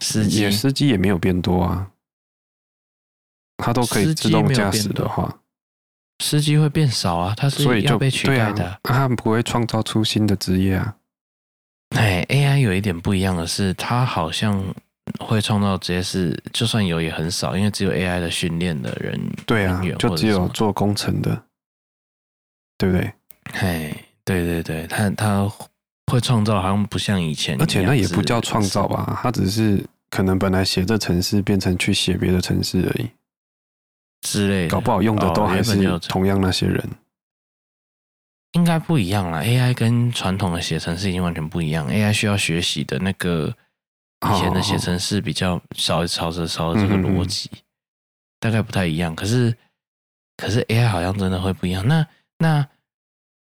司机司机也没有变多啊，他都可以自动驾驶的话，司机会变少啊，他是要被取代的，他不会创造出新的职业啊。哎，AI 有一点不一样的是，它好像会创造职业是，就算有也很少，因为只有 AI 的训练的人，对啊，就只有做工程的，对不对？嘿，对对对，他他。会创造好像不像以前，而且那也不叫创造吧，他只是可能本来写这城市变成去写别的城市而已之类的，搞不好用的都还是同样那些人，应该不一样啦。AI 跟传统的写程式已经完全不一样，AI 需要学习的那个以前的写程式比较少，朝着朝着这个逻辑，大概不太一样。可是可是 AI 好像真的会不一样。那那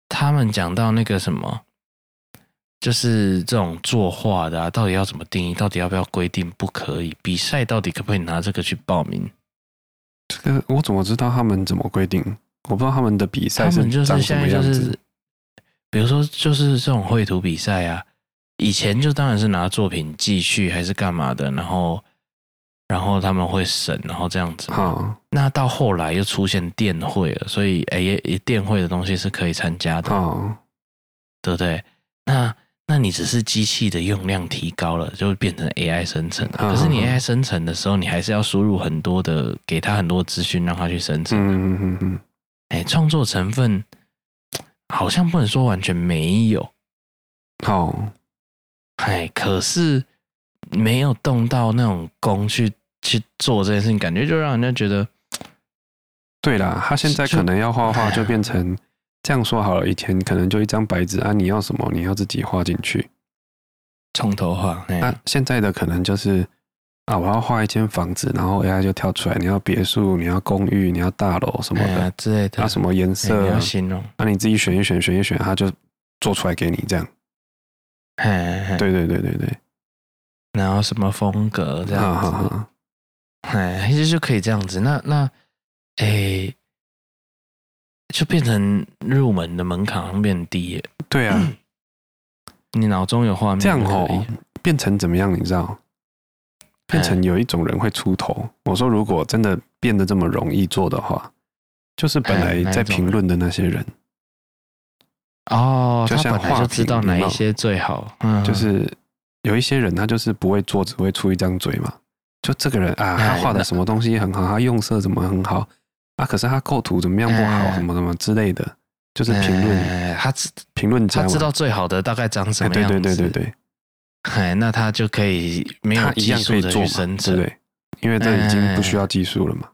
他们讲到那个什么？就是这种作画的啊，到底要怎么定义？到底要不要规定不可以？比赛到底可不可以拿这个去报名？这个我怎么知道他们怎么规定？我不知道他们的比赛是长什么样子。比如说，就是这种绘图比赛啊，以前就当然是拿作品继续还是干嘛的，然后然后他们会审，然后这样子。好，那到后来又出现电会了，所以哎，电会的东西是可以参加的，好对不对？那那你只是机器的用量提高了，就会变成 AI 生成了。可是你 AI 生成的时候，你还是要输入很多的，给他很多资讯，让他去生成。嗯嗯嗯。哎，创作成分好像不能说完全没有。好，哎，可是没有动到那种工去去做这件事情，感觉就让人家觉得，对啦，他现在可能要画画，就变成。这样说好了，以前可能就一张白纸啊，你要什么，你要自己画进去，从头画。那、啊、现在的可能就是啊，我要画一间房子，然后 AI 就跳出来，你要别墅，你要公寓，你要大楼什么的之类的，啊，什么颜色，你要形容，啊，你自己选一选，选一选，它就做出来给你这样。嘿嘿对对对对对。然后什么风格这样子，哎，其实就可以这样子。那那，哎。就变成入门的门槛变低，对啊，你脑中有画面，这样哦，变成怎么样？你知道？变成有一种人会出头。我说，如果真的变得这么容易做的话，就是本来在评论的那些人哦，就像画就知道哪一些最好。嗯，就是有一些人他就是不会做，只会出一张嘴嘛。就这个人啊，他画的什么东西很好，他用色怎么很好。啊！可是他构图怎么样不好，什么什么之类的，就是评论。他评论家，他知道最好的大概长什么样子。对对对对对。哎，那他就可以没有技术的去生成，对，因为这已经不需要技术了嘛。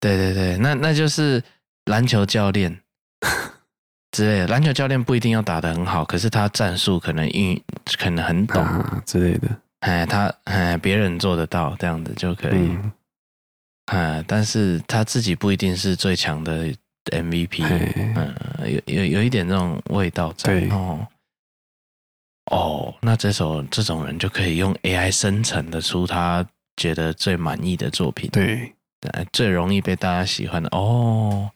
对对对，那那就是篮球教练，之类的。篮球教练不一定要打得很好，可是他战术可能运可能很懂、啊、之类的。哎，他哎，别人做得到这样子就可以。嗯，哎，但是他自己不一定是最强的 MVP。嗯，有有有一点这种味道在哦。哦，那这时候这种人就可以用 AI 生成的出他觉得最满意的作品。对，最容易被大家喜欢的。哦，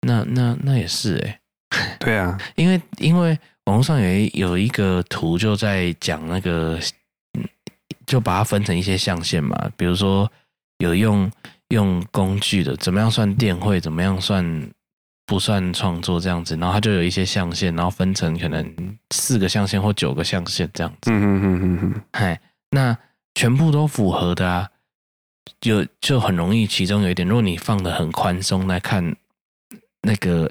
那那那也是哎。对啊，因为因为网络上有一有一个图就在讲那个。就把它分成一些象限嘛，比如说有用用工具的，怎么样算电绘，怎么样算不算创作这样子，然后它就有一些象限，然后分成可能四个象限或九个象限这样子。嗯嗯嗯嗯嗯。嗨，那全部都符合的啊，就就很容易。其中有一点，如果你放的很宽松来看那个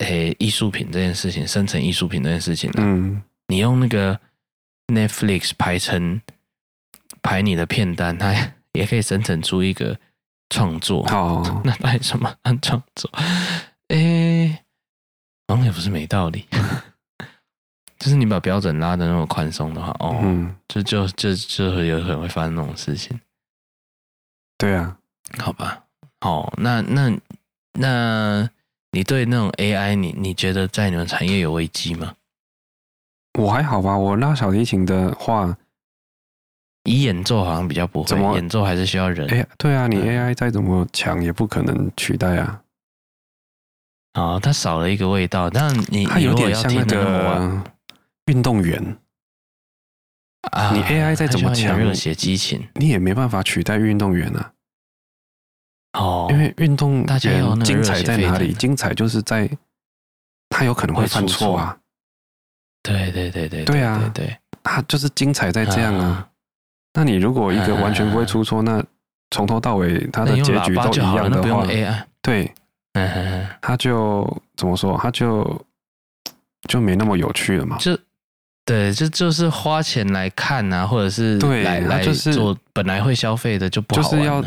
诶艺术品这件事情，生成艺术品这件事情，嗯，你用那个 Netflix 排成。排你的片单，它 也可以生成出一个创作。哦，那排什么按创作？诶、欸，好像也不是没道理。就是你把标准拉的那么宽松的话，哦，嗯、就就就就会有可能会发生那种事情。对啊，好吧。哦，那那那你对那种 AI，你你觉得在你们产业有危机吗？我还好吧，我拉小提琴的话。以演奏好像比较不会，怎么演奏还是需要人。哎，对啊，你 AI 再怎么强也不可能取代啊。哦，它少了一个味道，但你它有点像那个运动员啊。你 AI 再怎么强，热血激情，你也没办法取代运动员啊。哦，因为运动员精彩在哪里？精彩就是在他有可能会犯错啊。对对对对对啊，对，他就是精彩在这样啊。那你如果一个完全不会出错，那从头到尾他的结局都一样的话，对，他就怎么说？他就就没那么有趣了嘛？就对，就就是花钱来看啊，或者是对来就是做本来会消费的就不好，就是要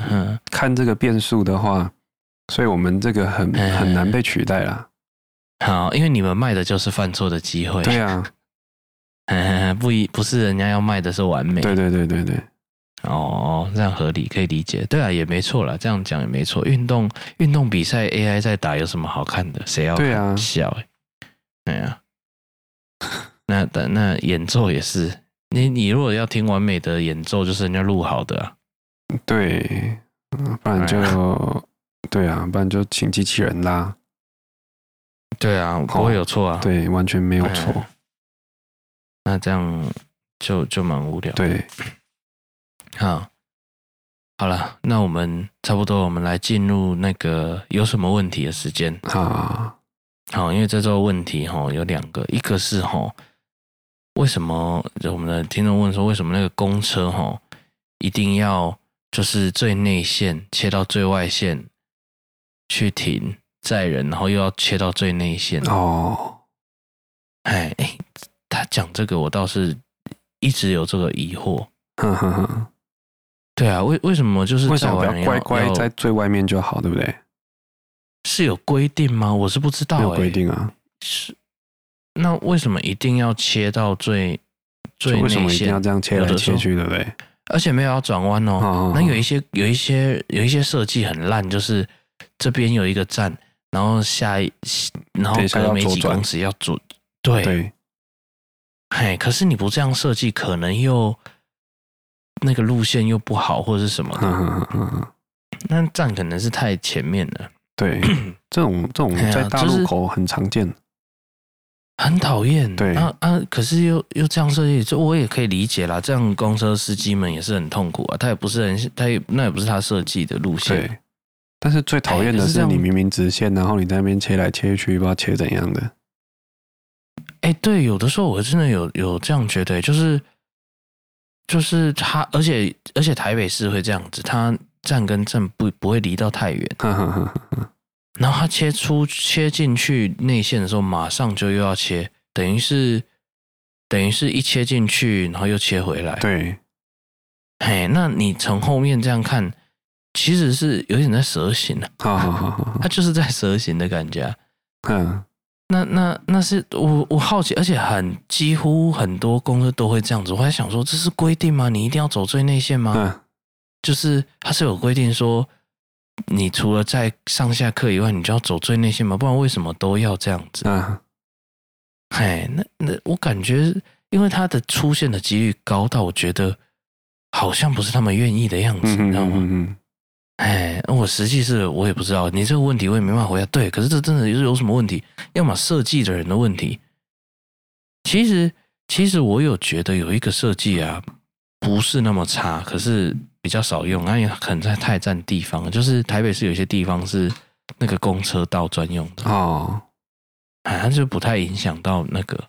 看这个变数的话，所以我们这个很很难被取代了。好，因为你们卖的就是犯错的机会。对啊。不一不是人家要卖的是完美，对对对对对，哦，这样合理可以理解，对啊，也没错啦，这样讲也没错。运动运动比赛 AI 在打有什么好看的？谁要看？对啊，笑哎，对啊，那等那演奏也是，你你如果要听完美的演奏，就是人家录好的啊，对，不然就、哎、对啊，不然就请机器人啦，对啊，不会有错啊，对，完全没有错。哎那这样就就蛮无聊。对，好，好了，那我们差不多，我们来进入那个有什么问题的时间。好，好，因为这周问题哈有两个，一个是哈，为什么我们的听众问说，为什么那个公车哈一定要就是最内线切到最外线去停载人，然后又要切到最内线？哦，哎哎。他讲这个，我倒是一直有这个疑惑。呵呵呵，对啊，为为什么就是为什么不要乖乖在最外面就好，对不对？是有规定吗？我是不知道、欸。有规定啊。是。那为什么一定要切到最最内线？为什么一定要这样切来切去，对不对？而且没有要转弯哦。哦那有一些有一些有一些设计很烂，就是这边有一个站，然后下一然后隔没几公尺要左对。对嘿，可是你不这样设计，可能又那个路线又不好，或者是什么的。嗯嗯嗯嗯。那站可能是太前面了。对，这种这种在大路口很常见，很讨厌。对啊啊！可是又又这样设计，这我也可以理解啦。这样公车司机们也是很痛苦啊。他也不是很，他也那也不是他设计的路线。对。但是最讨厌的是你明明直线，然后你在那边切来切去，不知道切怎样的。哎，对，有的时候我真的有有这样觉得，就是就是他，而且而且台北市会这样子，他站跟站不不会离到太远，然后他切出切进去内线的时候，马上就又要切，等于是等于是一切进去，然后又切回来。对，嘿，那你从后面这样看，其实是有点在蛇行的，他就是在蛇形的感觉，嗯。那那那是我我好奇，而且很几乎很多公司都会这样子。我还想说，这是规定吗？你一定要走最内线吗？嗯、就是他是有规定说，你除了在上下课以外，你就要走最内线嘛？不然为什么都要这样子？嗯，哎，那那我感觉，因为它的出现的几率高到，我觉得好像不是他们愿意的样子，你知道吗？嗯嗯哎，我实际是我也不知道，你这个问题我也没办法回答。对，可是这真的是有什么问题？要么设计的人的问题。其实，其实我有觉得有一个设计啊，不是那么差，可是比较少用，那也可能在太占地方。就是台北市有些地方是那个公车道专用的哦，好像就不太影响到那个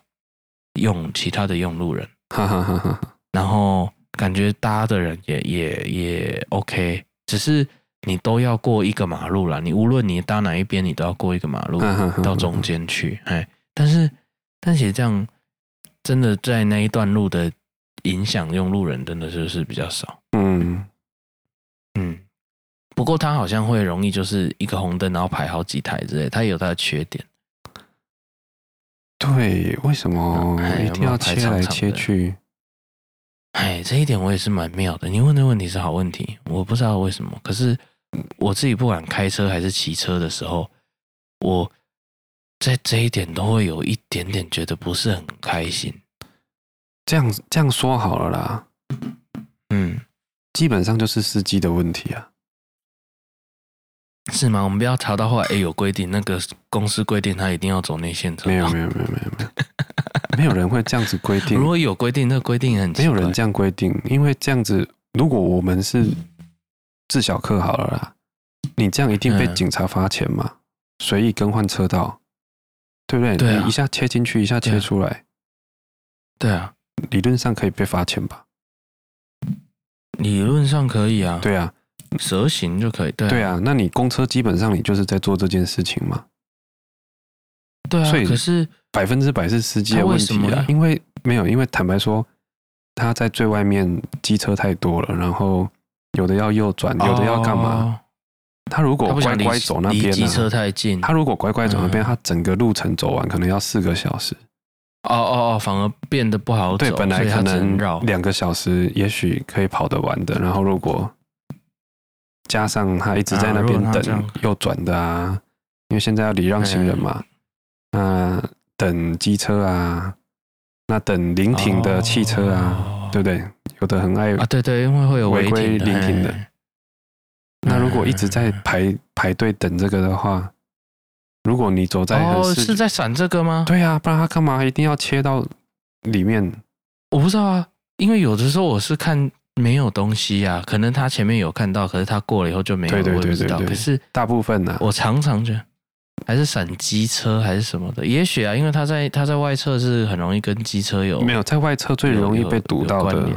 用其他的用路人。哈哈哈哈。然后感觉搭的人也也也 OK。只是你都要过一个马路啦，你无论你搭哪一边，你都要过一个马路到中间去。哎，但是，但其实这样真的在那一段路的影响用路人，真的就是比较少。嗯嗯。不过它好像会容易就是一个红灯，然后排好几台之类，它也有它的缺点。对，为什么一定要切来切去？哎，这一点我也是蛮妙的。你问的问题是好问题，我不知道为什么。可是我自己不管开车还是骑车的时候，我在这一点都会有一点点觉得不是很开心。这样这样说好了啦，嗯，基本上就是司机的问题啊，是吗？我们不要查到后来，哎，有规定，那个公司规定他一定要走内线车。没有，没有，没有，没有，没有。没有人会这样子规定。如果有规定，那个规定很。没有人这样规定，因为这样子，如果我们是自小客好了啦，你这样一定被警察罚钱嘛？随意更换车道，对不对？对，你一下切进去，一下切出来，对啊，理论上可以被罚钱吧？理论上可以啊，对啊，蛇行就可以，对对啊。那你公车基本上你就是在做这件事情嘛？对啊，所以可是。百分之百是司机的问题啊，因为没有，因为坦白说，他在最外面机车太多了，然后有的要右转，有的要干嘛？哦、他如果乖乖走那边，机车太近。他如果乖乖走那边，嗯、他整个路程走完可能要四个小时。哦哦哦，反而变得不好走。对，本来可能两个小时，也许可以跑得完的。然后如果加上他一直在那边等右转的啊，因为现在要礼让行人嘛，那。等机车啊，那等临停的汽车啊，哦、对不对？有的很爱啊，对对，因为会有违规临停的。那如果一直在排排队等这个的话，如果你走在哦，是在闪这个吗？对啊，不然他干嘛一定要切到里面？我不知道啊，因为有的时候我是看没有东西啊，可能他前面有看到，可是他过了以后就没有，对对对对对，可是大部分呢、啊，我常常觉得。还是闪机车还是什么的？也许啊，因为他在他在外侧是很容易跟机车有没有在外侧最容易被堵到的。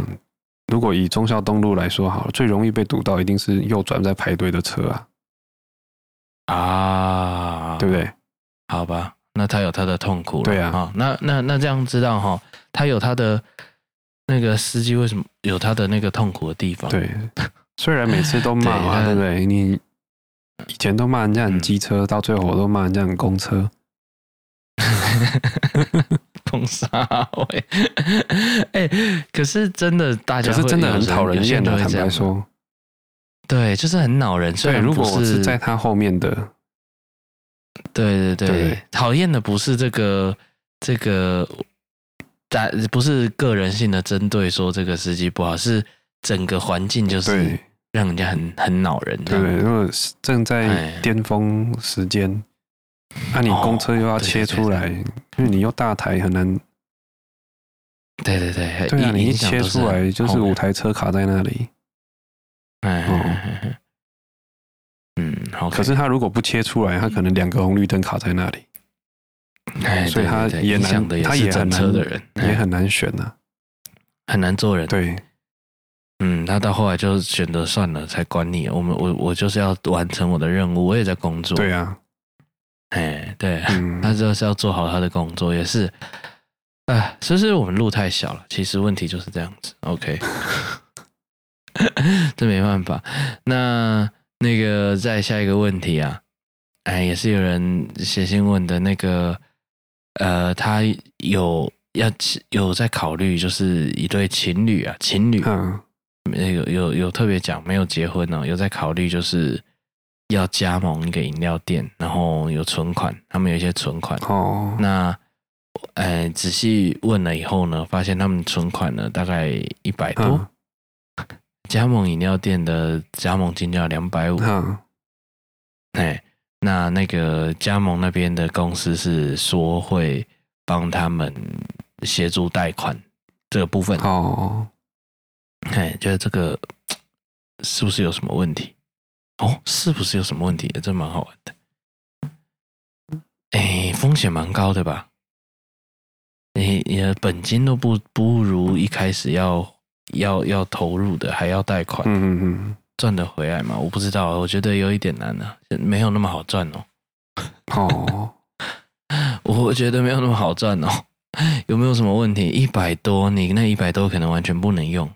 如果以忠孝东路来说好了，最容易被堵到一定是右转在排队的车啊啊，对不对？好吧，那他有他的痛苦了。对啊，哦、那那那这样知道哈，他有他的那个司机为什么有他的那个痛苦的地方？对，虽然每次都骂啊，对不对？你。以前都骂人家很机车，嗯、到最后我都骂人家很公车。碰啥？喂，哎，可是真的，大家可是真的很讨人厌的。坦白说，对，就是很恼人。所以如果我是在他后面的，对对对，讨厌的不是这个这个，但不是个人性的针对，说这个司机不好，是整个环境就是。让人家很很恼人，对不对？如果正在巅峰时间，那你公车又要切出来，因为你又大台，很难。对对对，对啊，你一切出来就是五台车卡在那里。哎，嗯，好。可是他如果不切出来，他可能两个红绿灯卡在那里。哎，所以他也难，他也很难的人，也很难选呐，很难做人。对。嗯，他到后来就选择算了，才管你。我们我我就是要完成我的任务，我也在工作。对啊，哎，对，嗯、他就是要做好他的工作，也是。哎，其实我们路太小了，其实问题就是这样子。OK，这没办法。那那个再下一个问题啊，哎，也是有人写信问的那个呃，他有要有在考虑，就是一对情侣啊，情侣，嗯，有有有特别讲没有结婚呢，有在考虑，就是要加盟一个饮料店，然后有存款，他们有一些存款哦。那，呃，仔细问了以后呢，发现他们存款呢大概一百多，嗯、加盟饮料店的加盟金就要两百五，哎。那那个加盟那边的公司是说会帮他们协助贷款这个部分哦，哎，觉得这个 是不是有什么问题？哦，是不是有什么问题？这蛮好玩的。哎，风险蛮高的吧？你你的本金都不不如一开始要要要投入的，还要贷款。嗯嗯嗯。赚得回来吗？我不知道，我觉得有一点难呢、啊，没有那么好赚哦。哦，我觉得没有那么好赚哦。有没有什么问题？一百多，你那一百多可能完全不能用，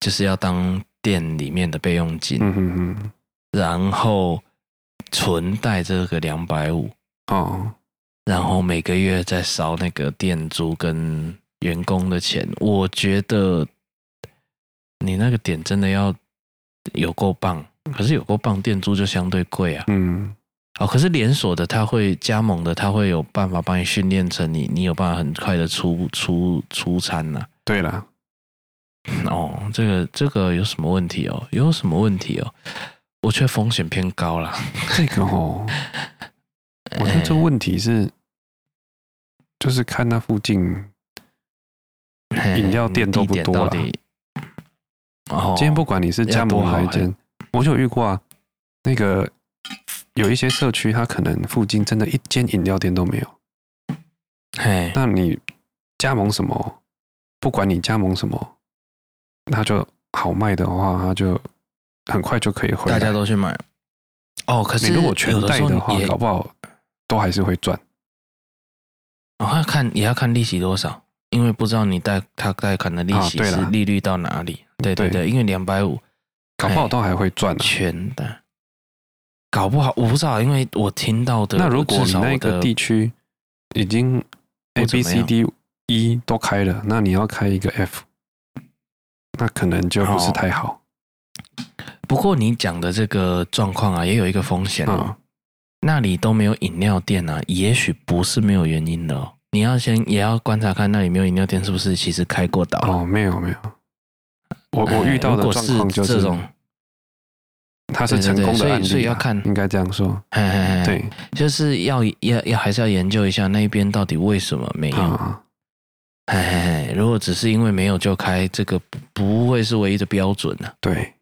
就是要当店里面的备用金。嗯哼哼。然后存贷这个两百五。哦。然后每个月再烧那个店租跟员工的钱，我觉得你那个点真的要。有够棒，可是有够棒，店租就相对贵啊。嗯，哦，可是连锁的他会加盟的，他会有办法帮你训练成你，你有办法很快的出出出餐呐、啊。对了，哦，这个这个有什么问题哦？有什么问题哦？我觉得风险偏高啦。这个哦，我觉得这个问题是，欸、就是看那附近饮料店多不多了。哦，今天不管你是加盟哪一间，我就有遇过啊。那个有一些社区，它可能附近真的一间饮料店都没有。嘿，那你加盟什么？不管你加盟什么，那就好卖的话，它就很快就可以回来。大家都去买。哦，可是你如果全带的话，搞不好都还是会赚。哦，要看也要看利息多少。因为不知道你贷他贷款的利息是利率到哪里？对对对，因为两百五，搞不好都还会赚全的。搞不好我不知道，因为我听到的。那如果你那个地区已经 A B C D E 都开了，那你要开一个 F，那可能就不是太好。不过你讲的这个状况啊，也有一个风险哦。那里都没有饮料店啊，也许不是没有原因的哦。你要先也要观察看那里没有饮料店是不是其实开过岛哦？没有没有，我我遇到的状况就是这种，他是成功的案例，所以要看应该这样说，嘿嘿嘿对，就是要要要还是要研究一下那边到底为什么没有，嘿嘿嘿，如果只是因为没有就开，这个不不会是唯一的标准呢、啊。对，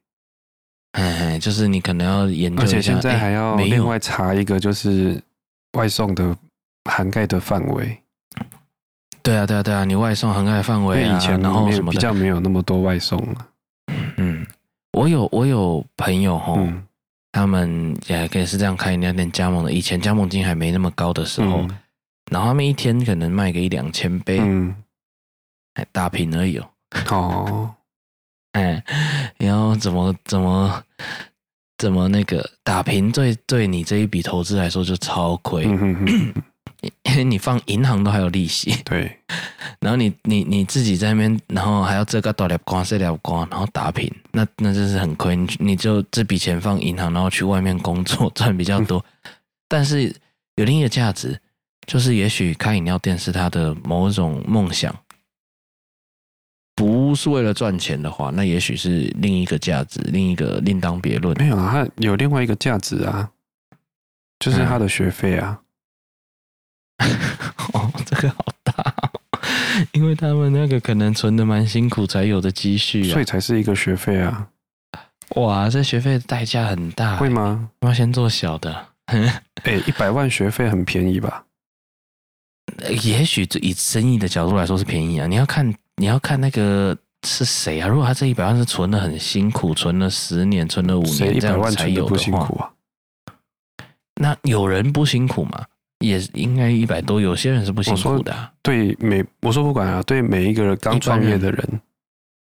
嘿嘿，就是你可能要研究一下，而且现在还要另外查一个，就是外送的涵盖的范围。对啊，对啊，对啊！你外送涵盖范围啊，以前然后什么比较没有那么多外送了。嗯，我有我有朋友哈，嗯、他们也可以是这样开饮料店加盟的。以前加盟金还没那么高的时候，嗯、然后他们一天可能卖个一两千杯，嗯，还打平而已哦。哦，哎，然后怎么怎么怎么那个打平，对对你这一笔投资来说就超亏。嗯哼哼因为你放银行都还有利息，对，然后你你你自己在那边，然后还要这个多两光，这两光，然后打平，那那真是很亏。你你就这笔钱放银行，然后去外面工作 赚比较多，嗯、但是有另一个价值，就是也许开饮料店是他的某种梦想，不是为了赚钱的话，那也许是另一个价值，另一个另当别论。没有啊，他有另外一个价值啊，就是他的学费啊。嗯 哦，这个好大哦，因为他们那个可能存的蛮辛苦才有的积蓄啊，所以才是一个学费啊。哇，这学费的代价很大，会吗？我要先做小的。哎，一百万学费很便宜吧？也许以生意的角度来说是便宜啊。你要看，你要看那个是谁啊？如果他这一百万是存的很辛苦，存了十年，存了五年，这样才有的话？那有人不辛苦吗？也应该一百多，有些人是不辛苦的、啊。对每我说不管啊，对每一个刚创业的人，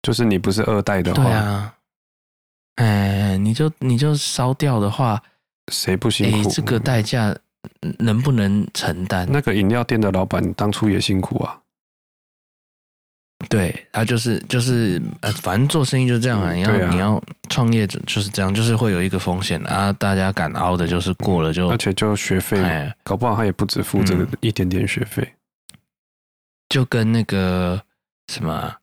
就是你不是二代的话，对啊，哎，你就你就烧掉的话，谁不辛苦？这个代价能不能承担？那个饮料店的老板当初也辛苦啊。对，他就是就是呃，反正做生意就是这样啊。你要、啊、你要创业者就是这样，就是会有一个风险啊。大家敢熬的，就是过了就，而且就学费，哎、搞不好他也不止付这个一点点学费。就跟那个什么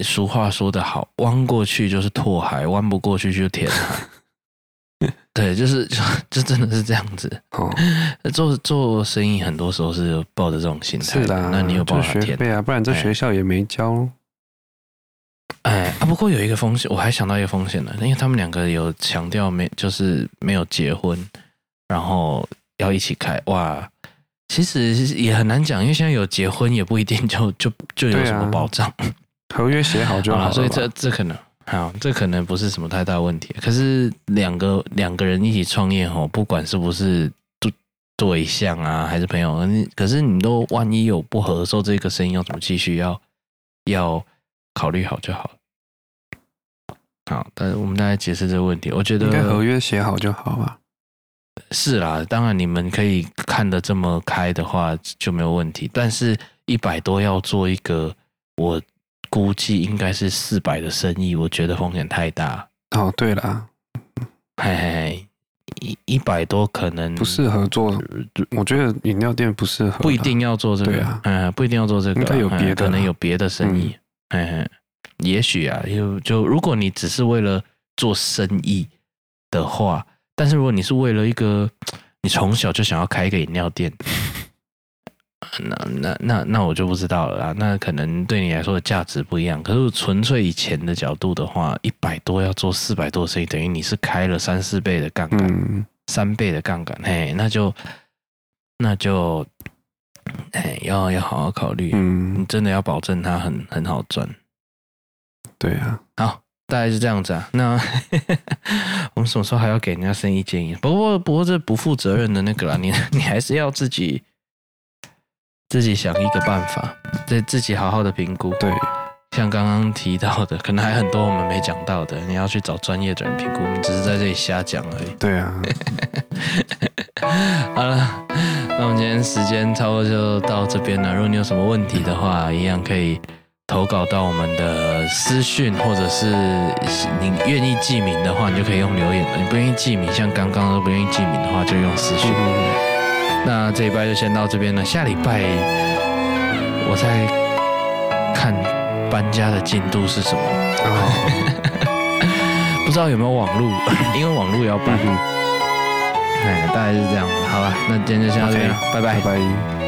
俗话说得好，弯过去就是拓海，弯不过去就填海。对，就是就就真的是这样子。哦，做做生意很多时候是抱着这种心态。是的，那你有报学费啊？不然这学校也没教。哎啊，不过有一个风险，我还想到一个风险呢，因为他们两个有强调没，就是没有结婚，然后要一起开。哇，其实也很难讲，因为现在有结婚也不一定就就就有什么保障。啊、合约写好就好了，所以这这可能。好，这可能不是什么太大问题。可是两个两个人一起创业吼，不管是不是对对象啊，还是朋友，可是你都万一有不合的时候，这个生意要怎么继续？要要考虑好就好。好，但是我们大概解释这个问题。我觉得应该合约写好就好吧。是啦，当然你们可以看得这么开的话就没有问题。但是一百多要做一个我。估计应该是四百的生意，我觉得风险太大。哦，对了，嘿嘿嘿，一一百多可能不适合做。我觉得饮料店不适合，不一定要做这个。嗯、不一定要做这个，应该有别的，可能有别的生意。嘿嘿，也许啊，就就如果你只是为了做生意的话，但是如果你是为了一个你从小就想要开一个饮料店。那那那那我就不知道了啦。那可能对你来说的价值不一样。可是纯粹以钱的角度的话，一百多要做四百多生意，等于你是开了三四倍的杠杆，嗯、三倍的杠杆。嘿，那就那就，哎，要要好好考虑。嗯，你真的要保证它很很好赚。对啊，好，大概是这样子啊。那 我们什么时候还要给人家生意建议？不过不过这不负责任的那个啦，你 你还是要自己。自己想一个办法，对自己好好的评估。对，像刚刚提到的，可能还很多我们没讲到的，你要去找专业的人评估。我们只是在这里瞎讲而已。对啊。好了，那我们今天时间差不多就到这边了。如果你有什么问题的话，一样可以投稿到我们的私讯，或者是你愿意记名的话，你就可以用留言了。你不愿意记名，像刚刚都不愿意记名的话，就用私讯。嗯那这一拜就先到这边了。下礼拜我再看搬家的进度是什么，哦、不知道有没有网路，因为网路也要搬。哎、嗯，大概是这样。好了，那今天就先到这边拜，拜拜。